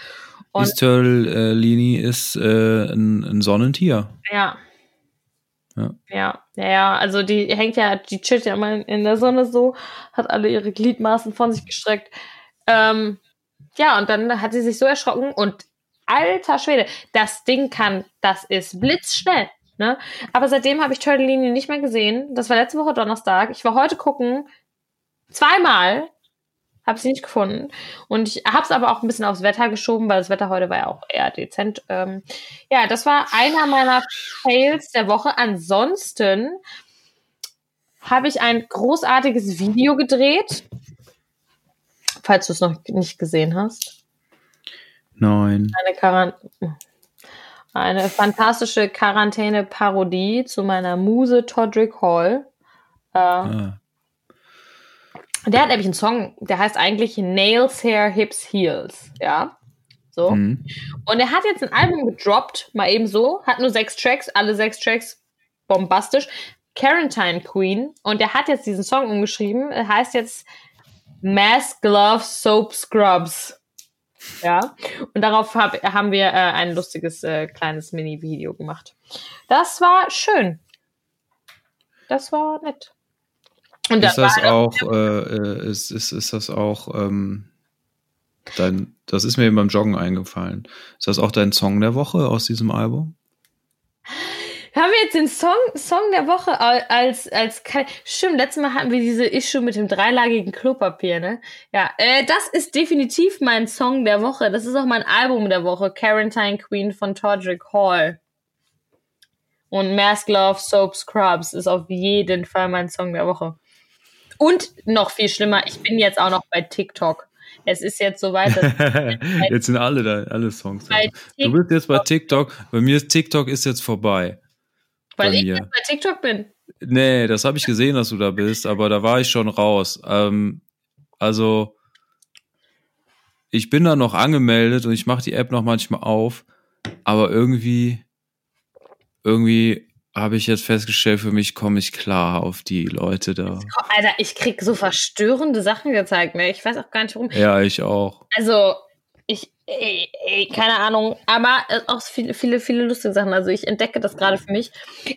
Und Dieses Turtle-Lini ist äh, ein, ein Sonnentier. ja. Ja. Ja, ja, ja, also die hängt ja, die chillt ja immer in der Sonne so, hat alle ihre Gliedmaßen von sich gestreckt. Ähm, ja, und dann hat sie sich so erschrocken und alter Schwede, das Ding kann, das ist blitzschnell. Ne? Aber seitdem habe ich Turtellini nicht mehr gesehen. Das war letzte Woche Donnerstag. Ich war heute gucken, zweimal, habe sie nicht gefunden. Und ich habe es aber auch ein bisschen aufs Wetter geschoben, weil das Wetter heute war ja auch eher dezent. Ähm, ja, das war einer meiner Fails der Woche. Ansonsten habe ich ein großartiges Video gedreht. Falls du es noch nicht gesehen hast. Nein. Eine, Quarant eine fantastische Quarantäne-Parodie zu meiner Muse Todrick Hall. Äh, Ah. Der hat nämlich einen Song, der heißt eigentlich Nails, Hair, Hips, Heels. Ja. So. Hm. Und er hat jetzt ein Album gedroppt, mal eben so, hat nur sechs Tracks, alle sechs Tracks bombastisch. Quarantine Queen. Und er hat jetzt diesen Song umgeschrieben. Er heißt jetzt Mask, Gloves, Soap, Scrubs. Ja. Und darauf hab, haben wir äh, ein lustiges äh, kleines Mini-Video gemacht. Das war schön. Das war nett. Und Ist das auch, äh, äh, ist, ist, ist das auch, ähm, dein, das ist mir eben beim Joggen eingefallen. Ist das auch dein Song der Woche aus diesem Album? Haben wir jetzt den Song, Song der Woche al- als, als, stimmt, letztes Mal hatten wir diese Issue mit dem dreilagigen Klopapier, ne? Ja, äh, das ist definitiv mein Song der Woche. Das ist auch mein Album der Woche. Quarantine Queen von Todrick Hall. Und Mask Love Soap Scrubs ist auf jeden Fall mein Song der Woche. Und noch viel schlimmer, ich bin jetzt auch noch bei TikTok. Es ist jetzt soweit, dass jetzt sind alle da, alle Songs. Du bist jetzt bei TikTok. Bei mir ist TikTok ist jetzt vorbei. Weil bei ich mir. jetzt bei TikTok bin. Nee, das habe ich gesehen, dass du da bist, aber da war ich schon raus. Ähm, also, ich bin da noch angemeldet und ich mache die App noch manchmal auf, aber irgendwie, irgendwie habe ich jetzt festgestellt, für mich komme ich klar auf die Leute da. Alter, ich krieg so verstörende Sachen gezeigt, ne? Ich weiß auch gar nicht warum. Ja, ich auch. Also, ey, ey, keine Ahnung, aber auch viele, viele, viele lustige Sachen. Also ich entdecke das gerade für mich.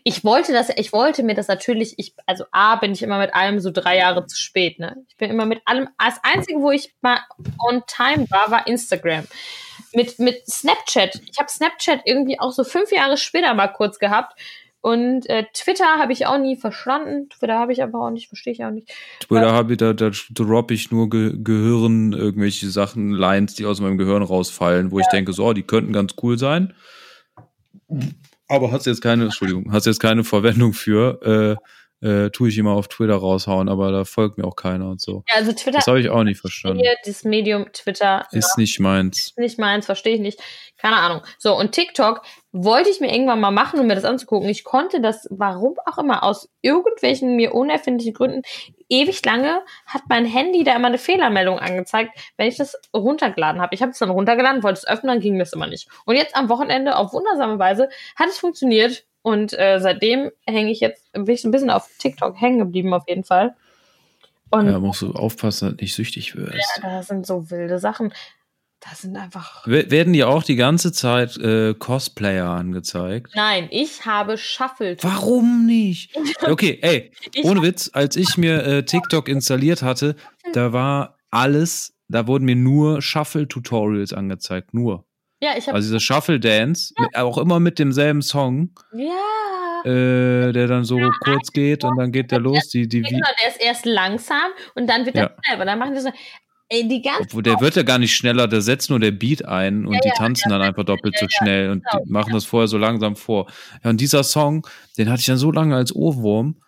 Ich wollte das, ich wollte mir das natürlich, ich, also A, bin ich immer mit allem so drei Jahre zu spät, ne? Ich bin immer mit allem, das Einzige, wo ich mal on time war, war Instagram. Mit, mit Snapchat. Ich habe Snapchat irgendwie auch so fünf Jahre später mal kurz gehabt. Und äh, Twitter habe ich auch nie verstanden. Twitter habe ich aber auch nicht, verstehe ich auch nicht. Twitter habe ich, da, da droppe ich nur Ge Gehirn, irgendwelche Sachen, Lines, die aus meinem Gehirn rausfallen, wo ja. ich denke, so, oh, die könnten ganz cool sein. Aber hast jetzt keine, Entschuldigung, hast jetzt keine Verwendung für. Äh, äh, tue ich immer auf Twitter raushauen, aber da folgt mir auch keiner und so. Ja, also Twitter. Das habe ich auch nicht verstanden. Das Medium Twitter. Ist ja, nicht meins. Ist nicht meins, verstehe ich nicht. Keine Ahnung. So, und TikTok wollte ich mir irgendwann mal machen, um mir das anzugucken. Ich konnte das, warum auch immer, aus irgendwelchen mir unerfindlichen Gründen, ewig lange hat mein Handy da immer eine Fehlermeldung angezeigt, wenn ich das runtergeladen habe. Ich habe es dann runtergeladen, wollte es öffnen, dann ging das immer nicht. Und jetzt am Wochenende auf wundersame Weise hat es funktioniert und äh, seitdem hänge ich jetzt, bin ich so ein bisschen auf TikTok hängen geblieben, auf jeden Fall. Und ja, musst du aufpassen, dass du nicht süchtig wirst. Ja, da sind so wilde Sachen. Das sind einfach. Werden dir auch die ganze Zeit äh, Cosplayer angezeigt? Nein, ich habe Shuffle. Warum nicht? Okay, ey, ohne Witz, als ich mir äh, TikTok installiert hatte, da war alles, da wurden mir nur Shuffle-Tutorials angezeigt. Nur. Ja, ich habe. Also dieser Shuffle Dance, ja. auch immer mit demselben Song. Ja. Äh, der dann so ja, kurz geht und dann geht der los. Die, die, genau, der ist erst langsam und dann wird er selber. Dann machen die so. Ey, die ganze Obwohl, der wird ja gar nicht schneller, der setzt nur der Beat ein und ja, die tanzen dann einfach doppelt so schnell und genau. machen das vorher so langsam vor. Ja, und dieser Song, den hatte ich dann so lange als Ohrwurm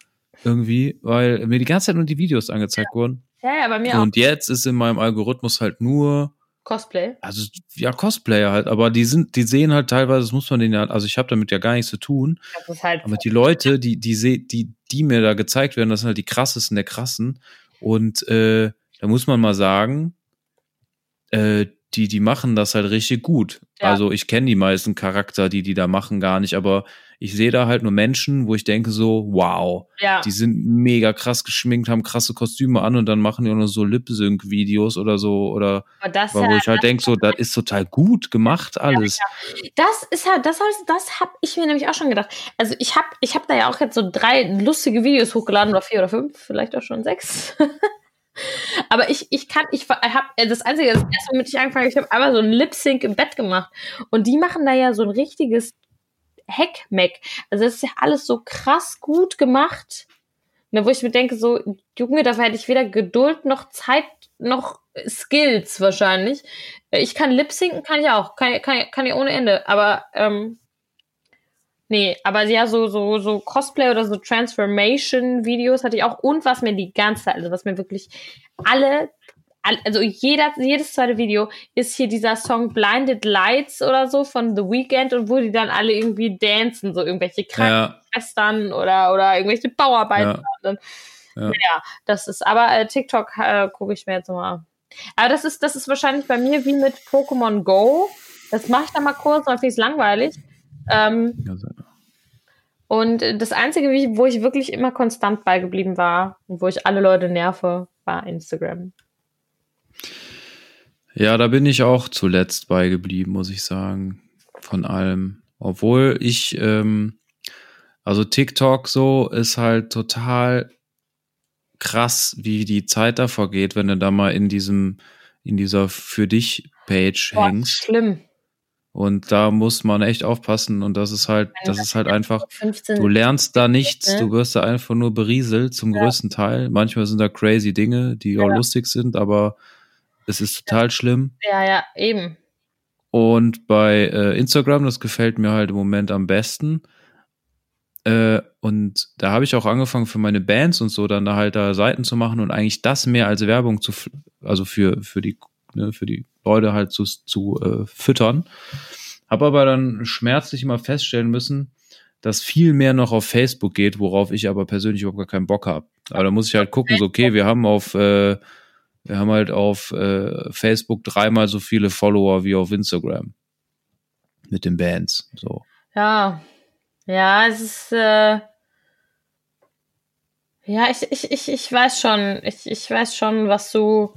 irgendwie, weil mir die ganze Zeit nur die Videos angezeigt wurden. Ja, ja, bei mir auch. Und jetzt ist in meinem Algorithmus halt nur Cosplay? Also ja, Cosplayer halt, aber die sind, die sehen halt teilweise, das muss man denen ja, also ich habe damit ja gar nichts zu tun. Das ist halt aber die Leute, die, die, die, die, die mir da gezeigt werden, das sind halt die krassesten der krassen. Und äh, da muss man mal sagen, äh, die, die machen das halt richtig gut. Ja. Also ich kenne die meisten Charakter, die die da machen, gar nicht, aber ich sehe da halt nur Menschen, wo ich denke so, wow, ja. die sind mega krass geschminkt, haben krasse Kostüme an und dann machen die auch noch so Lip-Sync-Videos oder so oder das, wo ich halt denke so, das ist total gut gemacht alles. Ja, das ist halt, das, das habe ich mir nämlich auch schon gedacht. Also ich habe ich hab da ja auch jetzt so drei lustige Videos hochgeladen oder vier oder fünf, vielleicht auch schon sechs. Aber ich, ich kann, ich habe äh, das Einzige, das erste, womit ich angefangen habe, ich habe einmal so ein Lip Sync im Bett gemacht. Und die machen da ja so ein richtiges Hack-Mac. Also das ist ja alles so krass gut gemacht. Ne, wo ich mir denke, so, Junge, dafür hätte ich weder Geduld noch Zeit noch Skills wahrscheinlich. Ich kann Lip Syncen, kann ich auch. Kann, kann, kann ich ohne Ende. Aber ähm, Nee, aber ja, so, so, so Cosplay oder so Transformation-Videos hatte ich auch. Und was mir die ganze Zeit, also was mir wirklich alle, also jeder, jedes zweite Video ist hier dieser Song Blinded Lights oder so von The Weeknd und wo die dann alle irgendwie dancen, so irgendwelche Krankenschwestern ja. oder, oder irgendwelche Bauarbeiter. Ja. Ja. ja. das ist, aber äh, TikTok äh, gucke ich mir jetzt mal. Aber das ist, das ist wahrscheinlich bei mir wie mit Pokémon Go. Das mache ich dann mal kurz, dann finde ich es langweilig. Ähm, und das Einzige, wo ich wirklich immer konstant beigeblieben war und wo ich alle Leute nerve, war Instagram. Ja, da bin ich auch zuletzt beigeblieben, muss ich sagen. Von allem. Obwohl ich, ähm, also TikTok so ist halt total krass, wie die Zeit da vergeht, wenn du da mal in diesem, in dieser für dich Page Boah, hängst. Schlimm. Und da muss man echt aufpassen. Und das ist halt, das ist halt einfach, du lernst da nichts, du wirst da einfach nur berieselt zum ja. größten Teil. Manchmal sind da crazy Dinge, die ja. auch lustig sind, aber es ist total schlimm. Ja, ja, eben. Und bei äh, Instagram, das gefällt mir halt im Moment am besten. Äh, und da habe ich auch angefangen für meine Bands und so dann da halt da Seiten zu machen und eigentlich das mehr als Werbung zu, also für, für die, ne, für die Leute halt zu, zu äh, füttern. Habe aber dann schmerzlich immer feststellen müssen, dass viel mehr noch auf Facebook geht, worauf ich aber persönlich überhaupt gar keinen Bock habe. Aber da muss ich halt gucken, so okay, wir haben auf, äh, wir haben halt auf äh, Facebook dreimal so viele Follower wie auf Instagram. Mit den Bands. So. Ja. Ja, es ist, äh, ja, ich, ich, ich, ich weiß schon, ich, ich weiß schon, was du,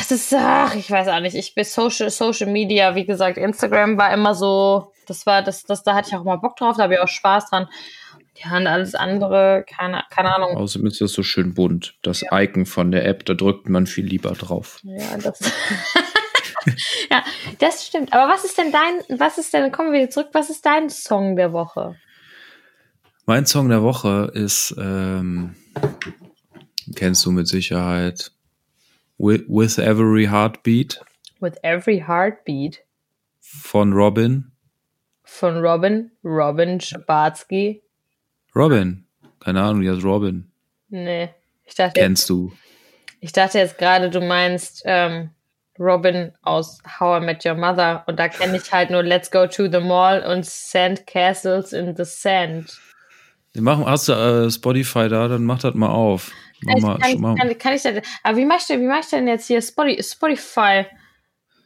es ist, ach, ich weiß auch nicht, ich bin Social, Social Media, wie gesagt, Instagram war immer so, das war, das, das, da hatte ich auch mal Bock drauf, da habe ich auch Spaß dran. Ja, und alles andere, keine, keine Ahnung. Außerdem ist das so schön bunt. Das ja. Icon von der App, da drückt man viel lieber drauf. Ja, das, ja, das stimmt. Aber was ist denn dein, was ist denn, kommen wir wieder zurück, was ist dein Song der Woche? Mein Song der Woche ist, ähm, kennst du mit Sicherheit, With, With Every Heartbeat. With Every Heartbeat. Von Robin. Von Robin, Robin Schabatsky. Robin. Keine Ahnung, die heißt Robin. Nee. Ich dachte Kennst du. Ich dachte jetzt gerade, du meinst ähm, Robin aus How I Met Your Mother. Und da kenne ich halt nur Let's Go to the Mall und Sand Castles in the Sand. machen, hast du äh, Spotify da, dann mach das mal auf. Kann, mal. Kann, kann, ich das, aber wie mach ich, wie mach ich denn jetzt hier Spotify?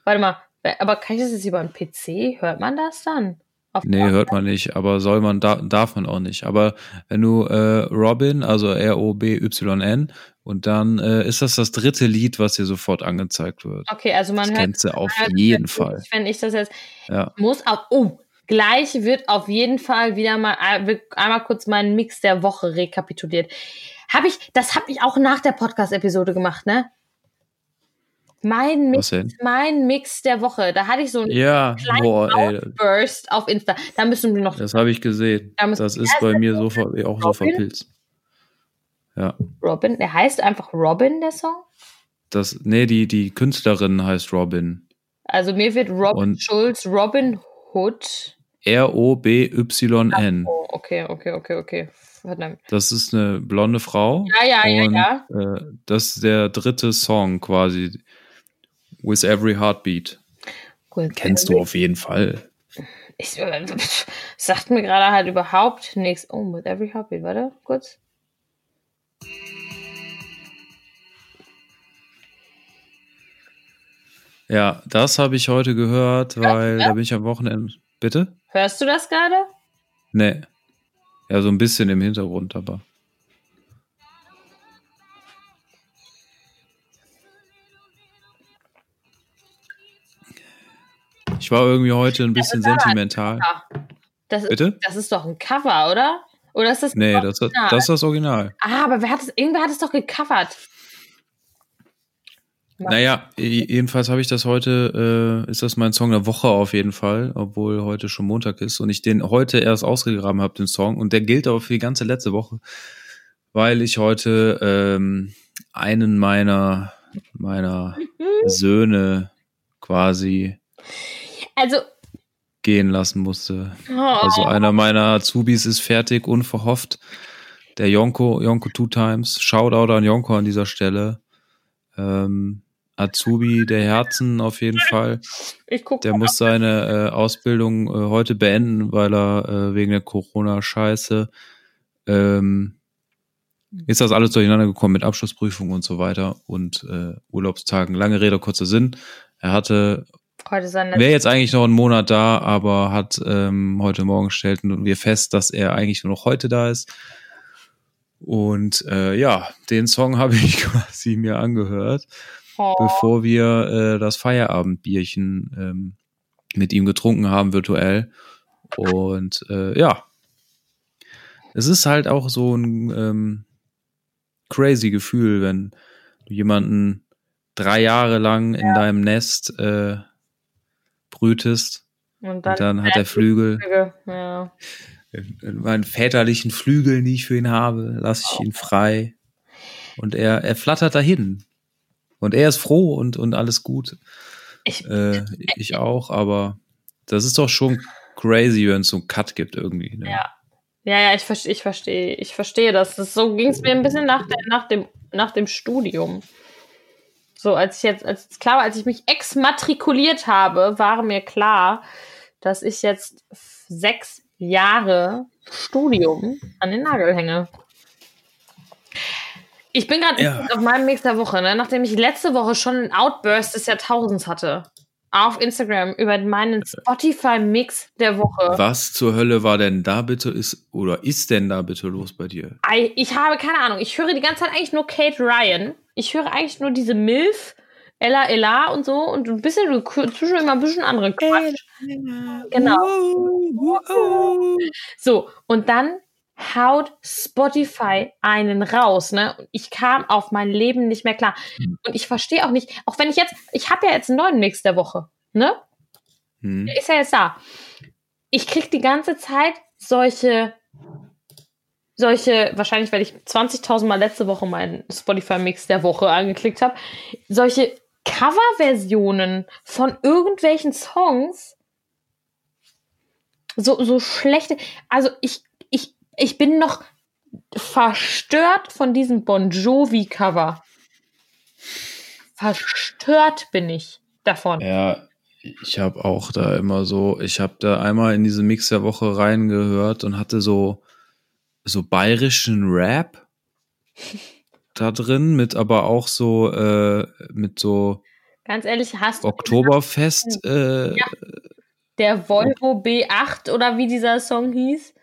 Warte mal, aber kann ich das jetzt über einen PC? Hört man das dann? Auf nee, hört man nicht, aber soll man, da, darf man auch nicht. Aber wenn du äh, Robin, also R-O-B-Y-N, und dann äh, ist das das dritte Lied, was dir sofort angezeigt wird. Okay, also man das hört. Kennst du auf jeden Fall. Wenn ich das jetzt ja. muss auch, oh, gleich wird auf jeden Fall wieder mal einmal kurz meinen Mix der Woche rekapituliert. Habe ich, das habe ich auch nach der Podcast-Episode gemacht, ne? Mein Mix, mein Mix der Woche. Da hatte ich so einen ja, kleinen boah, Outburst auf Insta. Da müssen wir noch. Das habe ich gesehen. Da das ist bei mir so ver auch Robin? so verpilzt. Ja. Robin, der heißt einfach Robin, der Song? Das, nee, die, die Künstlerin heißt Robin. Also mir wird Robin Und Schulz, Robin Hood. R-O-B-Y-N. Oh, okay, okay, okay, okay. Verdammt. Das ist eine blonde Frau. Ja, ja, und, ja, ja. Äh, das ist der dritte Song quasi. With Every Heartbeat. Gut, Kennst du auf jeden Fall. Ich, äh, sagt mir gerade halt überhaupt nichts. Oh, With Every Heartbeat, warte, kurz. Ja, das habe ich heute gehört, weil ja, da bin ich am Wochenende. Bitte? Hörst du das gerade? Nee. Ja, so ein bisschen im Hintergrund, aber. Ich war irgendwie heute ein bisschen sentimental. Das ist, Bitte? Das ist doch ein Cover, oder? Oder ist das Nee, das, das, ist das Original. Ah, aber wer hat es, irgendwer hat es doch gecovert. Naja, jedenfalls habe ich das heute, äh, ist das mein Song der Woche auf jeden Fall, obwohl heute schon Montag ist und ich den heute erst ausgegraben habe, den Song. Und der gilt aber für die ganze letzte Woche, weil ich heute ähm, einen meiner, meiner mhm. Söhne quasi also gehen lassen musste. Oh. Also einer meiner Azubis ist fertig, unverhofft. Der Jonko, Jonko Two Times. Shoutout an Jonko an dieser Stelle. Ähm, Azubi der Herzen auf jeden Fall. Ich guck der muss seine äh, Ausbildung äh, heute beenden, weil er äh, wegen der Corona-Scheiße ähm, ist das alles durcheinander gekommen mit Abschlussprüfung und so weiter und äh, Urlaubstagen. Lange Rede, kurzer Sinn. Er hatte Wäre jetzt eigentlich noch einen Monat da, aber hat ähm, heute Morgen stellten wir fest, dass er eigentlich nur noch heute da ist. Und äh, ja, den Song habe ich quasi mir angehört, oh. bevor wir äh, das Feierabendbierchen ähm, mit ihm getrunken haben, virtuell. Und äh, ja, es ist halt auch so ein ähm, crazy Gefühl, wenn du jemanden drei Jahre lang in deinem Nest äh, brütest. Und dann, und dann hat er Flügel. Flügel. Ja. In meinen väterlichen Flügeln, die ich für ihn habe, lasse ich ihn frei. Und er, er flattert dahin. Und er ist froh und, und alles gut. Ich, äh, ich auch, aber das ist doch schon crazy, wenn es so einen Cut gibt irgendwie. Ne? Ja. Ja, ja, ich, ich verstehe, ich verstehe das. das so ging es mir ein bisschen nach, der, nach, dem, nach dem Studium. So, als ich jetzt, als klar war, als ich mich exmatrikuliert habe, war mir klar, dass ich jetzt sechs Jahre Studium an den Nagel hänge. Ich bin gerade Ja. auf meinem Mix der Woche, ne? nachdem ich letzte Woche schon einen Outburst des Jahrtausends hatte. Auf Instagram über meinen Spotify-Mix der Woche. Was zur Hölle war denn da bitte ist oder ist denn da bitte los bei dir? Ei, Ich habe keine Ahnung. Ich höre die ganze Zeit eigentlich nur Kate Ryan. Ich höre eigentlich nur diese Milf, Ella Ella und so und ein bisschen zwischendurch mal ein bisschen andere Quatsch. Genau. So, und dann haut Spotify einen raus, ne? Und ich kam auf mein Leben nicht mehr klar. Hm. Und ich verstehe auch nicht, auch wenn ich jetzt, ich habe ja jetzt einen neuen Mix der Woche, ne? Hm. Der ist ja jetzt da. Ich krieg die ganze Zeit solche, solche, wahrscheinlich, weil ich 20.000 Mal letzte Woche meinen Spotify-Mix der Woche angeklickt habe, solche Coverversionen von irgendwelchen Songs. So, so schlechte. Also ich, ich, bin noch verstört von diesem Bon Jovi-Cover. Verstört bin ich davon. Ja, ich habe auch da immer so, ich habe da einmal in diese Mix der Woche reingehört und hatte so so bayerischen Rap da drin mit aber auch so äh, mit so Ganz ehrlich, hast du Oktoberfest äh, Ja. der Volvo B8 oder wie dieser Song hieß?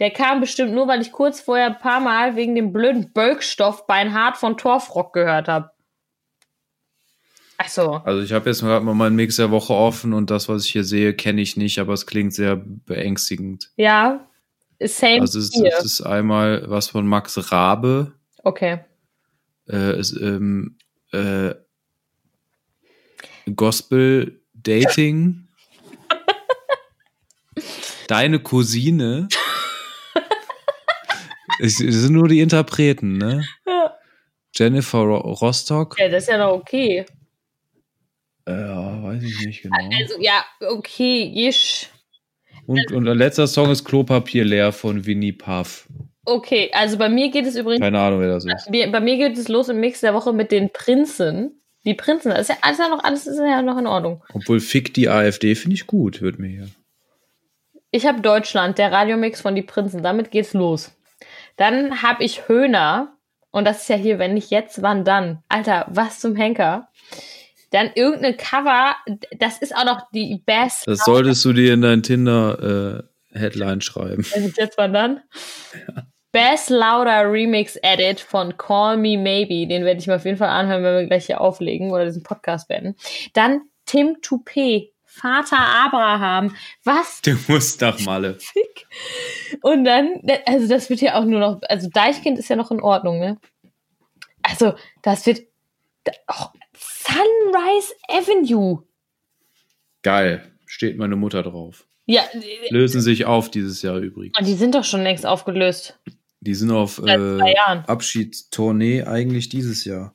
Der kam bestimmt nur, weil ich kurz vorher ein paar Mal wegen dem blöden Bölkstoff Beinhard von Torfrock gehört habe. Achso. Also ich habe jetzt gerade mal meinen Mix der Woche offen und das, was ich hier sehe, kenne ich nicht, aber es klingt sehr beängstigend. Ja. Same Also es, es ist einmal was von Max Rabe, Okay. äh, es, ähm, äh, Gospel Dating, deine Cousine. Es, es sind nur die Interpreten, ne? Ja. Jennifer Ro Rostock. ja, das ist ja noch okay. Ja, weiß ich nicht genau. Also, ja, okay, isch. Und, und der letzte Song ist Klopapier leer von Winnie Puff. Okay, also bei mir geht es übrigens, Keine Ahnung, wer das ist. bei mir geht es los im Mix der Woche mit den Prinzen. Die Prinzen, das ist ja alles, ja noch, alles ist ja noch in Ordnung. Obwohl Fick die AfD finde ich gut, wird mir hier. Ich habe Deutschland, der Radiomix von Die Prinzen. Damit geht's los. Dann habe ich Höhner. Und das ist ja hier, wenn nicht jetzt, wann dann? Alter, was zum Henker. Dann irgendeine Cover. Das ist auch noch die Best. Das solltest du dir in dein Tinder-Headline schreiben. Wenn nicht jetzt, wann dann? Best Louder Remix Edit von Call Me Maybe. Den werde ich mir auf jeden Fall anhören, wenn wir gleich hier auflegen oder diesen Podcast beenden. Dann Tim Toupé. Vater Abraham. Was Du musst nach Malle. Fick. Und dann, also das wird ja auch nur noch, also Deichkind ist ja noch in Ordnung, ne? Also, das wird, oh, Sunrise Avenue. Geil. Steht meine Mutter drauf. Ja, Lösen sich auf dieses Jahr übrigens. und die sind doch schon längst aufgelöst. Die sind auf äh. Abschiedstournee eigentlich dieses Jahr.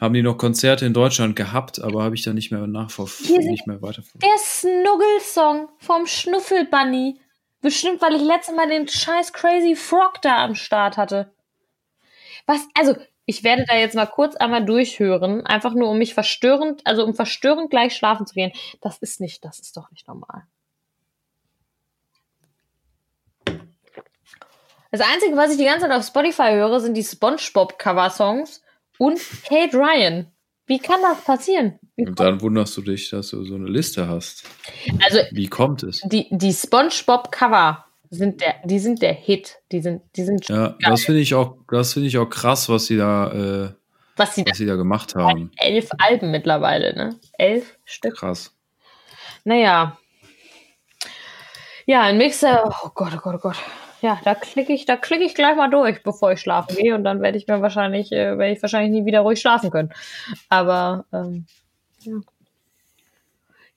Haben die noch Konzerte in Deutschland gehabt, aber habe ich da nicht mehr nachverfolgt, nicht mehr weiterverfolgt. Der Snuggel-Song vom Schnuffelbunny. Bestimmt, weil ich letztes Mal den scheiß Crazy Frog da am Start hatte. Was, also, ich werde da jetzt mal kurz einmal durchhören, einfach nur um mich verstörend, also um verstörend gleich schlafen zu gehen. Das ist nicht, das ist doch nicht normal. Das Einzige, was ich die ganze Zeit auf Spotify höre, sind die SpongeBob-Cover-Songs und Kate Ryan. Wie kann das passieren? Und dann wunderst du dich, dass du so eine Liste hast. Also, Wie kommt es? die, die SpongeBob-Cover sind der, die sind der Hit. Die sind, die sind, Ja, das finde ich auch, das finde ich auch krass, was sie da, äh, was sie da, was sie da gemacht haben. elf Alben mittlerweile, ne? Elf Stück. Krass. Naja. Ja, ein Mixer, oh Gott, oh Gott, oh Gott. Ja, da klicke ich, da klicke ich gleich mal durch, bevor ich schlafen gehe und dann werde ich mir wahrscheinlich, äh, werde ich wahrscheinlich nie wieder ruhig schlafen können. Aber, ähm, ja.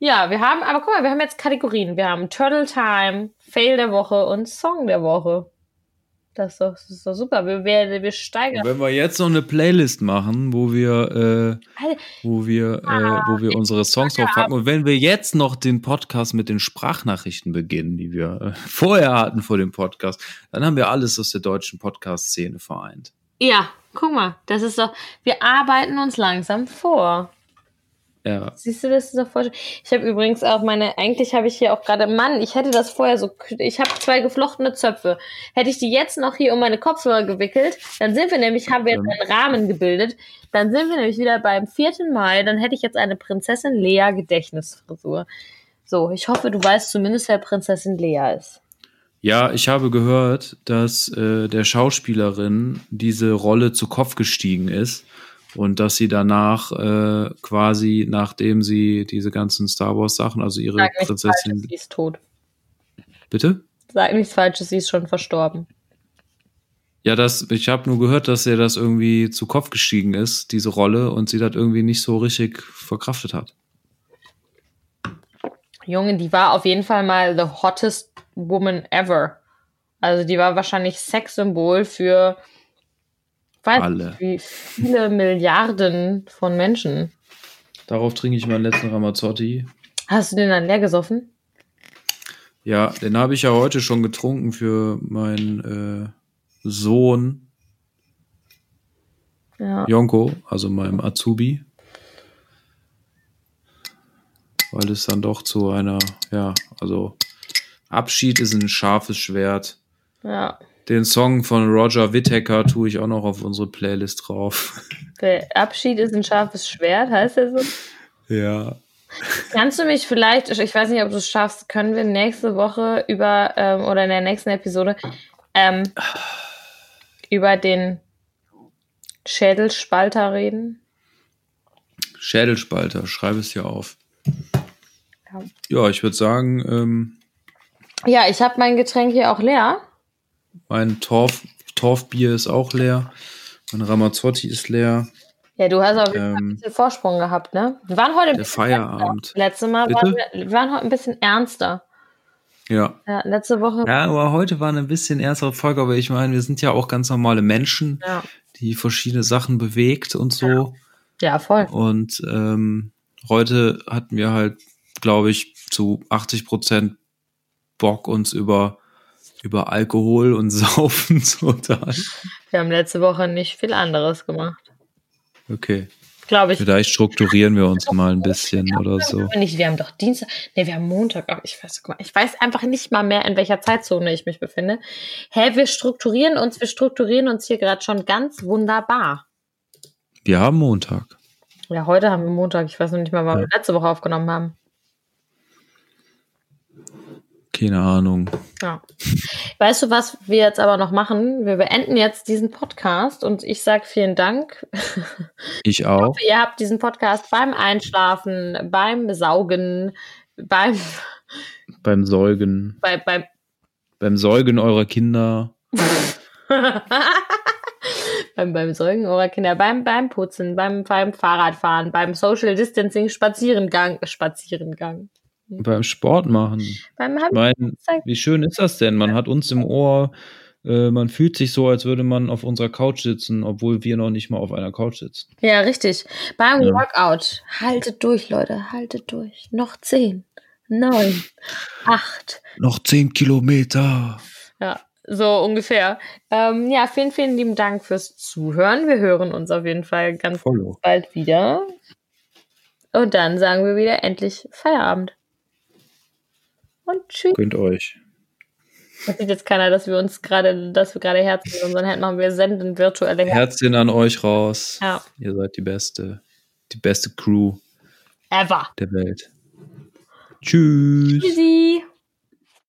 Ja, wir haben, aber guck mal, wir haben jetzt Kategorien. Wir haben Turtle Time, Fail der Woche und Song der Woche. Das ist doch, das ist doch super. Wir, wir, wir steigern. Und wenn wir jetzt noch eine Playlist machen, wo wir, äh, wo wir, äh, wo wir unsere Songs drauf packen und wenn wir jetzt noch den Podcast mit den Sprachnachrichten beginnen, die wir äh, vorher hatten vor dem Podcast, dann haben wir alles aus der deutschen Podcast-Szene vereint. Ja, guck mal, das ist doch, wir arbeiten uns langsam vor. Ja. Siehst du, das ist doch voll. Ich habe übrigens auch meine, eigentlich habe ich hier auch gerade, Mann, ich hätte das vorher so, ich habe zwei geflochtene Zöpfe. Hätte ich die jetzt noch hier um meine Kopfhörer gewickelt, dann sind wir nämlich, haben wir jetzt einen Rahmen gebildet, dann sind wir nämlich wieder beim 4. Mai, dann hätte ich jetzt eine Prinzessin Lea Gedächtnisfrisur. So, ich hoffe, du weißt zumindest, wer Prinzessin Lea ist. Ja, ich habe gehört, dass äh, der Schauspielerin diese Rolle zu Kopf gestiegen ist und dass sie danach äh, quasi, nachdem sie diese ganzen Star Wars Sachen, also ihre Sag Prinzessin. Falsches, sie ist tot. Bitte? Sag nichts Falsches, sie ist schon verstorben. Ja, das, ich habe nur gehört, dass ihr das irgendwie zu Kopf gestiegen ist, diese Rolle, und sie das irgendwie nicht so richtig verkraftet hat. Junge, die war auf jeden Fall mal the hottest woman ever. Also die war wahrscheinlich Sexsymbol für weiß Alle. nicht, wie viele Milliarden von Menschen. Darauf trinke ich meinen letzten Ramazzotti. Hast du den dann leer gesoffen? Ja, den habe ich ja heute schon getrunken für meinen äh, Sohn Ja. Jonko, also meinem Azubi. Weil es dann doch zu einer, ja, also Abschied ist ein scharfes Schwert. Ja. Den Song von Roger Whittaker tue ich auch noch auf unsere Playlist drauf. Der Abschied ist ein scharfes Schwert, heißt er so? Ja. Kannst du mich vielleicht, ich weiß nicht, ob du es schaffst, können wir nächste Woche über, ähm, oder in der nächsten Episode, ähm, über den Schädelspalter reden? Schädelspalter, schreibe es hier auf. Ja. Ja, ich würde sagen, ähm, Ja, ich habe mein Getränk hier auch leer. Mein Torf, Torfbier ist auch leer. Mein Ramazzotti ist leer. Ja, du hast auf jeden Fall ein Ähm, bisschen Vorsprung gehabt, ne? Wir waren heute ein der bisschen Feierabend. Letztes Mal Bitte? waren wir, wir waren heute ein bisschen ernster. Ja. Ja, letzte Woche. Ja, aber heute war eine bisschen ernstere Folge, aber ich meine, wir sind ja auch ganz normale Menschen, Ja, die verschiedene Sachen bewegt und so. ja voll. Und ähm, heute hatten wir halt, glaube ich, zu 80 Prozent Bock, uns über, über Alkohol und Saufen zu unterhalten. Wir haben letzte Woche nicht viel anderes gemacht. Okay. Glaube ich. Vielleicht strukturieren wir uns mal ein bisschen oder so. Nicht, wir haben doch Dienstag, nee, wir haben Montag, aber ich weiß, ich weiß einfach nicht mal mehr, in welcher Zeitzone ich mich befinde. Hä, wir strukturieren uns, wir strukturieren uns hier gerade schon ganz wunderbar. Wir haben Montag. Ja, heute haben wir Montag, ich weiß noch nicht mal, wann Ja. wir letzte Woche aufgenommen haben. Keine Ahnung. Ja. Weißt du, was wir jetzt aber noch machen? Wir beenden jetzt diesen Podcast und ich sage vielen Dank. Ich auch. Ihr habt diesen Podcast beim Einschlafen, beim Saugen, beim, Beim Säugen. bei, beim Beim Säugen eurer Kinder. beim, beim Säugen eurer Kinder, beim, beim Putzen, beim, beim Fahrradfahren, beim Social Distancing Spazierengang, Spazierengang, Beim Sport machen. beim Ich meine, wie schön ist das denn? Man hat uns im Ohr, äh, man fühlt sich so, als würde man auf unserer Couch sitzen, obwohl wir noch nicht mal auf einer Couch sitzen. Ja, richtig. Beim Ja. Workout. Haltet durch, Leute, haltet durch. Noch zehn, neun, acht. Noch zehn Kilometer. Ja, so ungefähr. Ähm, ja, vielen, vielen lieben Dank fürs Zuhören. Wir hören uns auf jeden Fall ganz Follow. bald wieder. Und dann sagen wir wieder endlich Feierabend. Und tschüss. Könnt euch. Das sieht jetzt keiner, dass wir uns gerade, dass wir gerade Herzen in unseren Händen haben. Wir senden virtuelle Herzen. Herzchen an euch raus. Ja. Ihr seid die beste, die beste Crew Ever. der Welt. Tschüss. Tschüssi.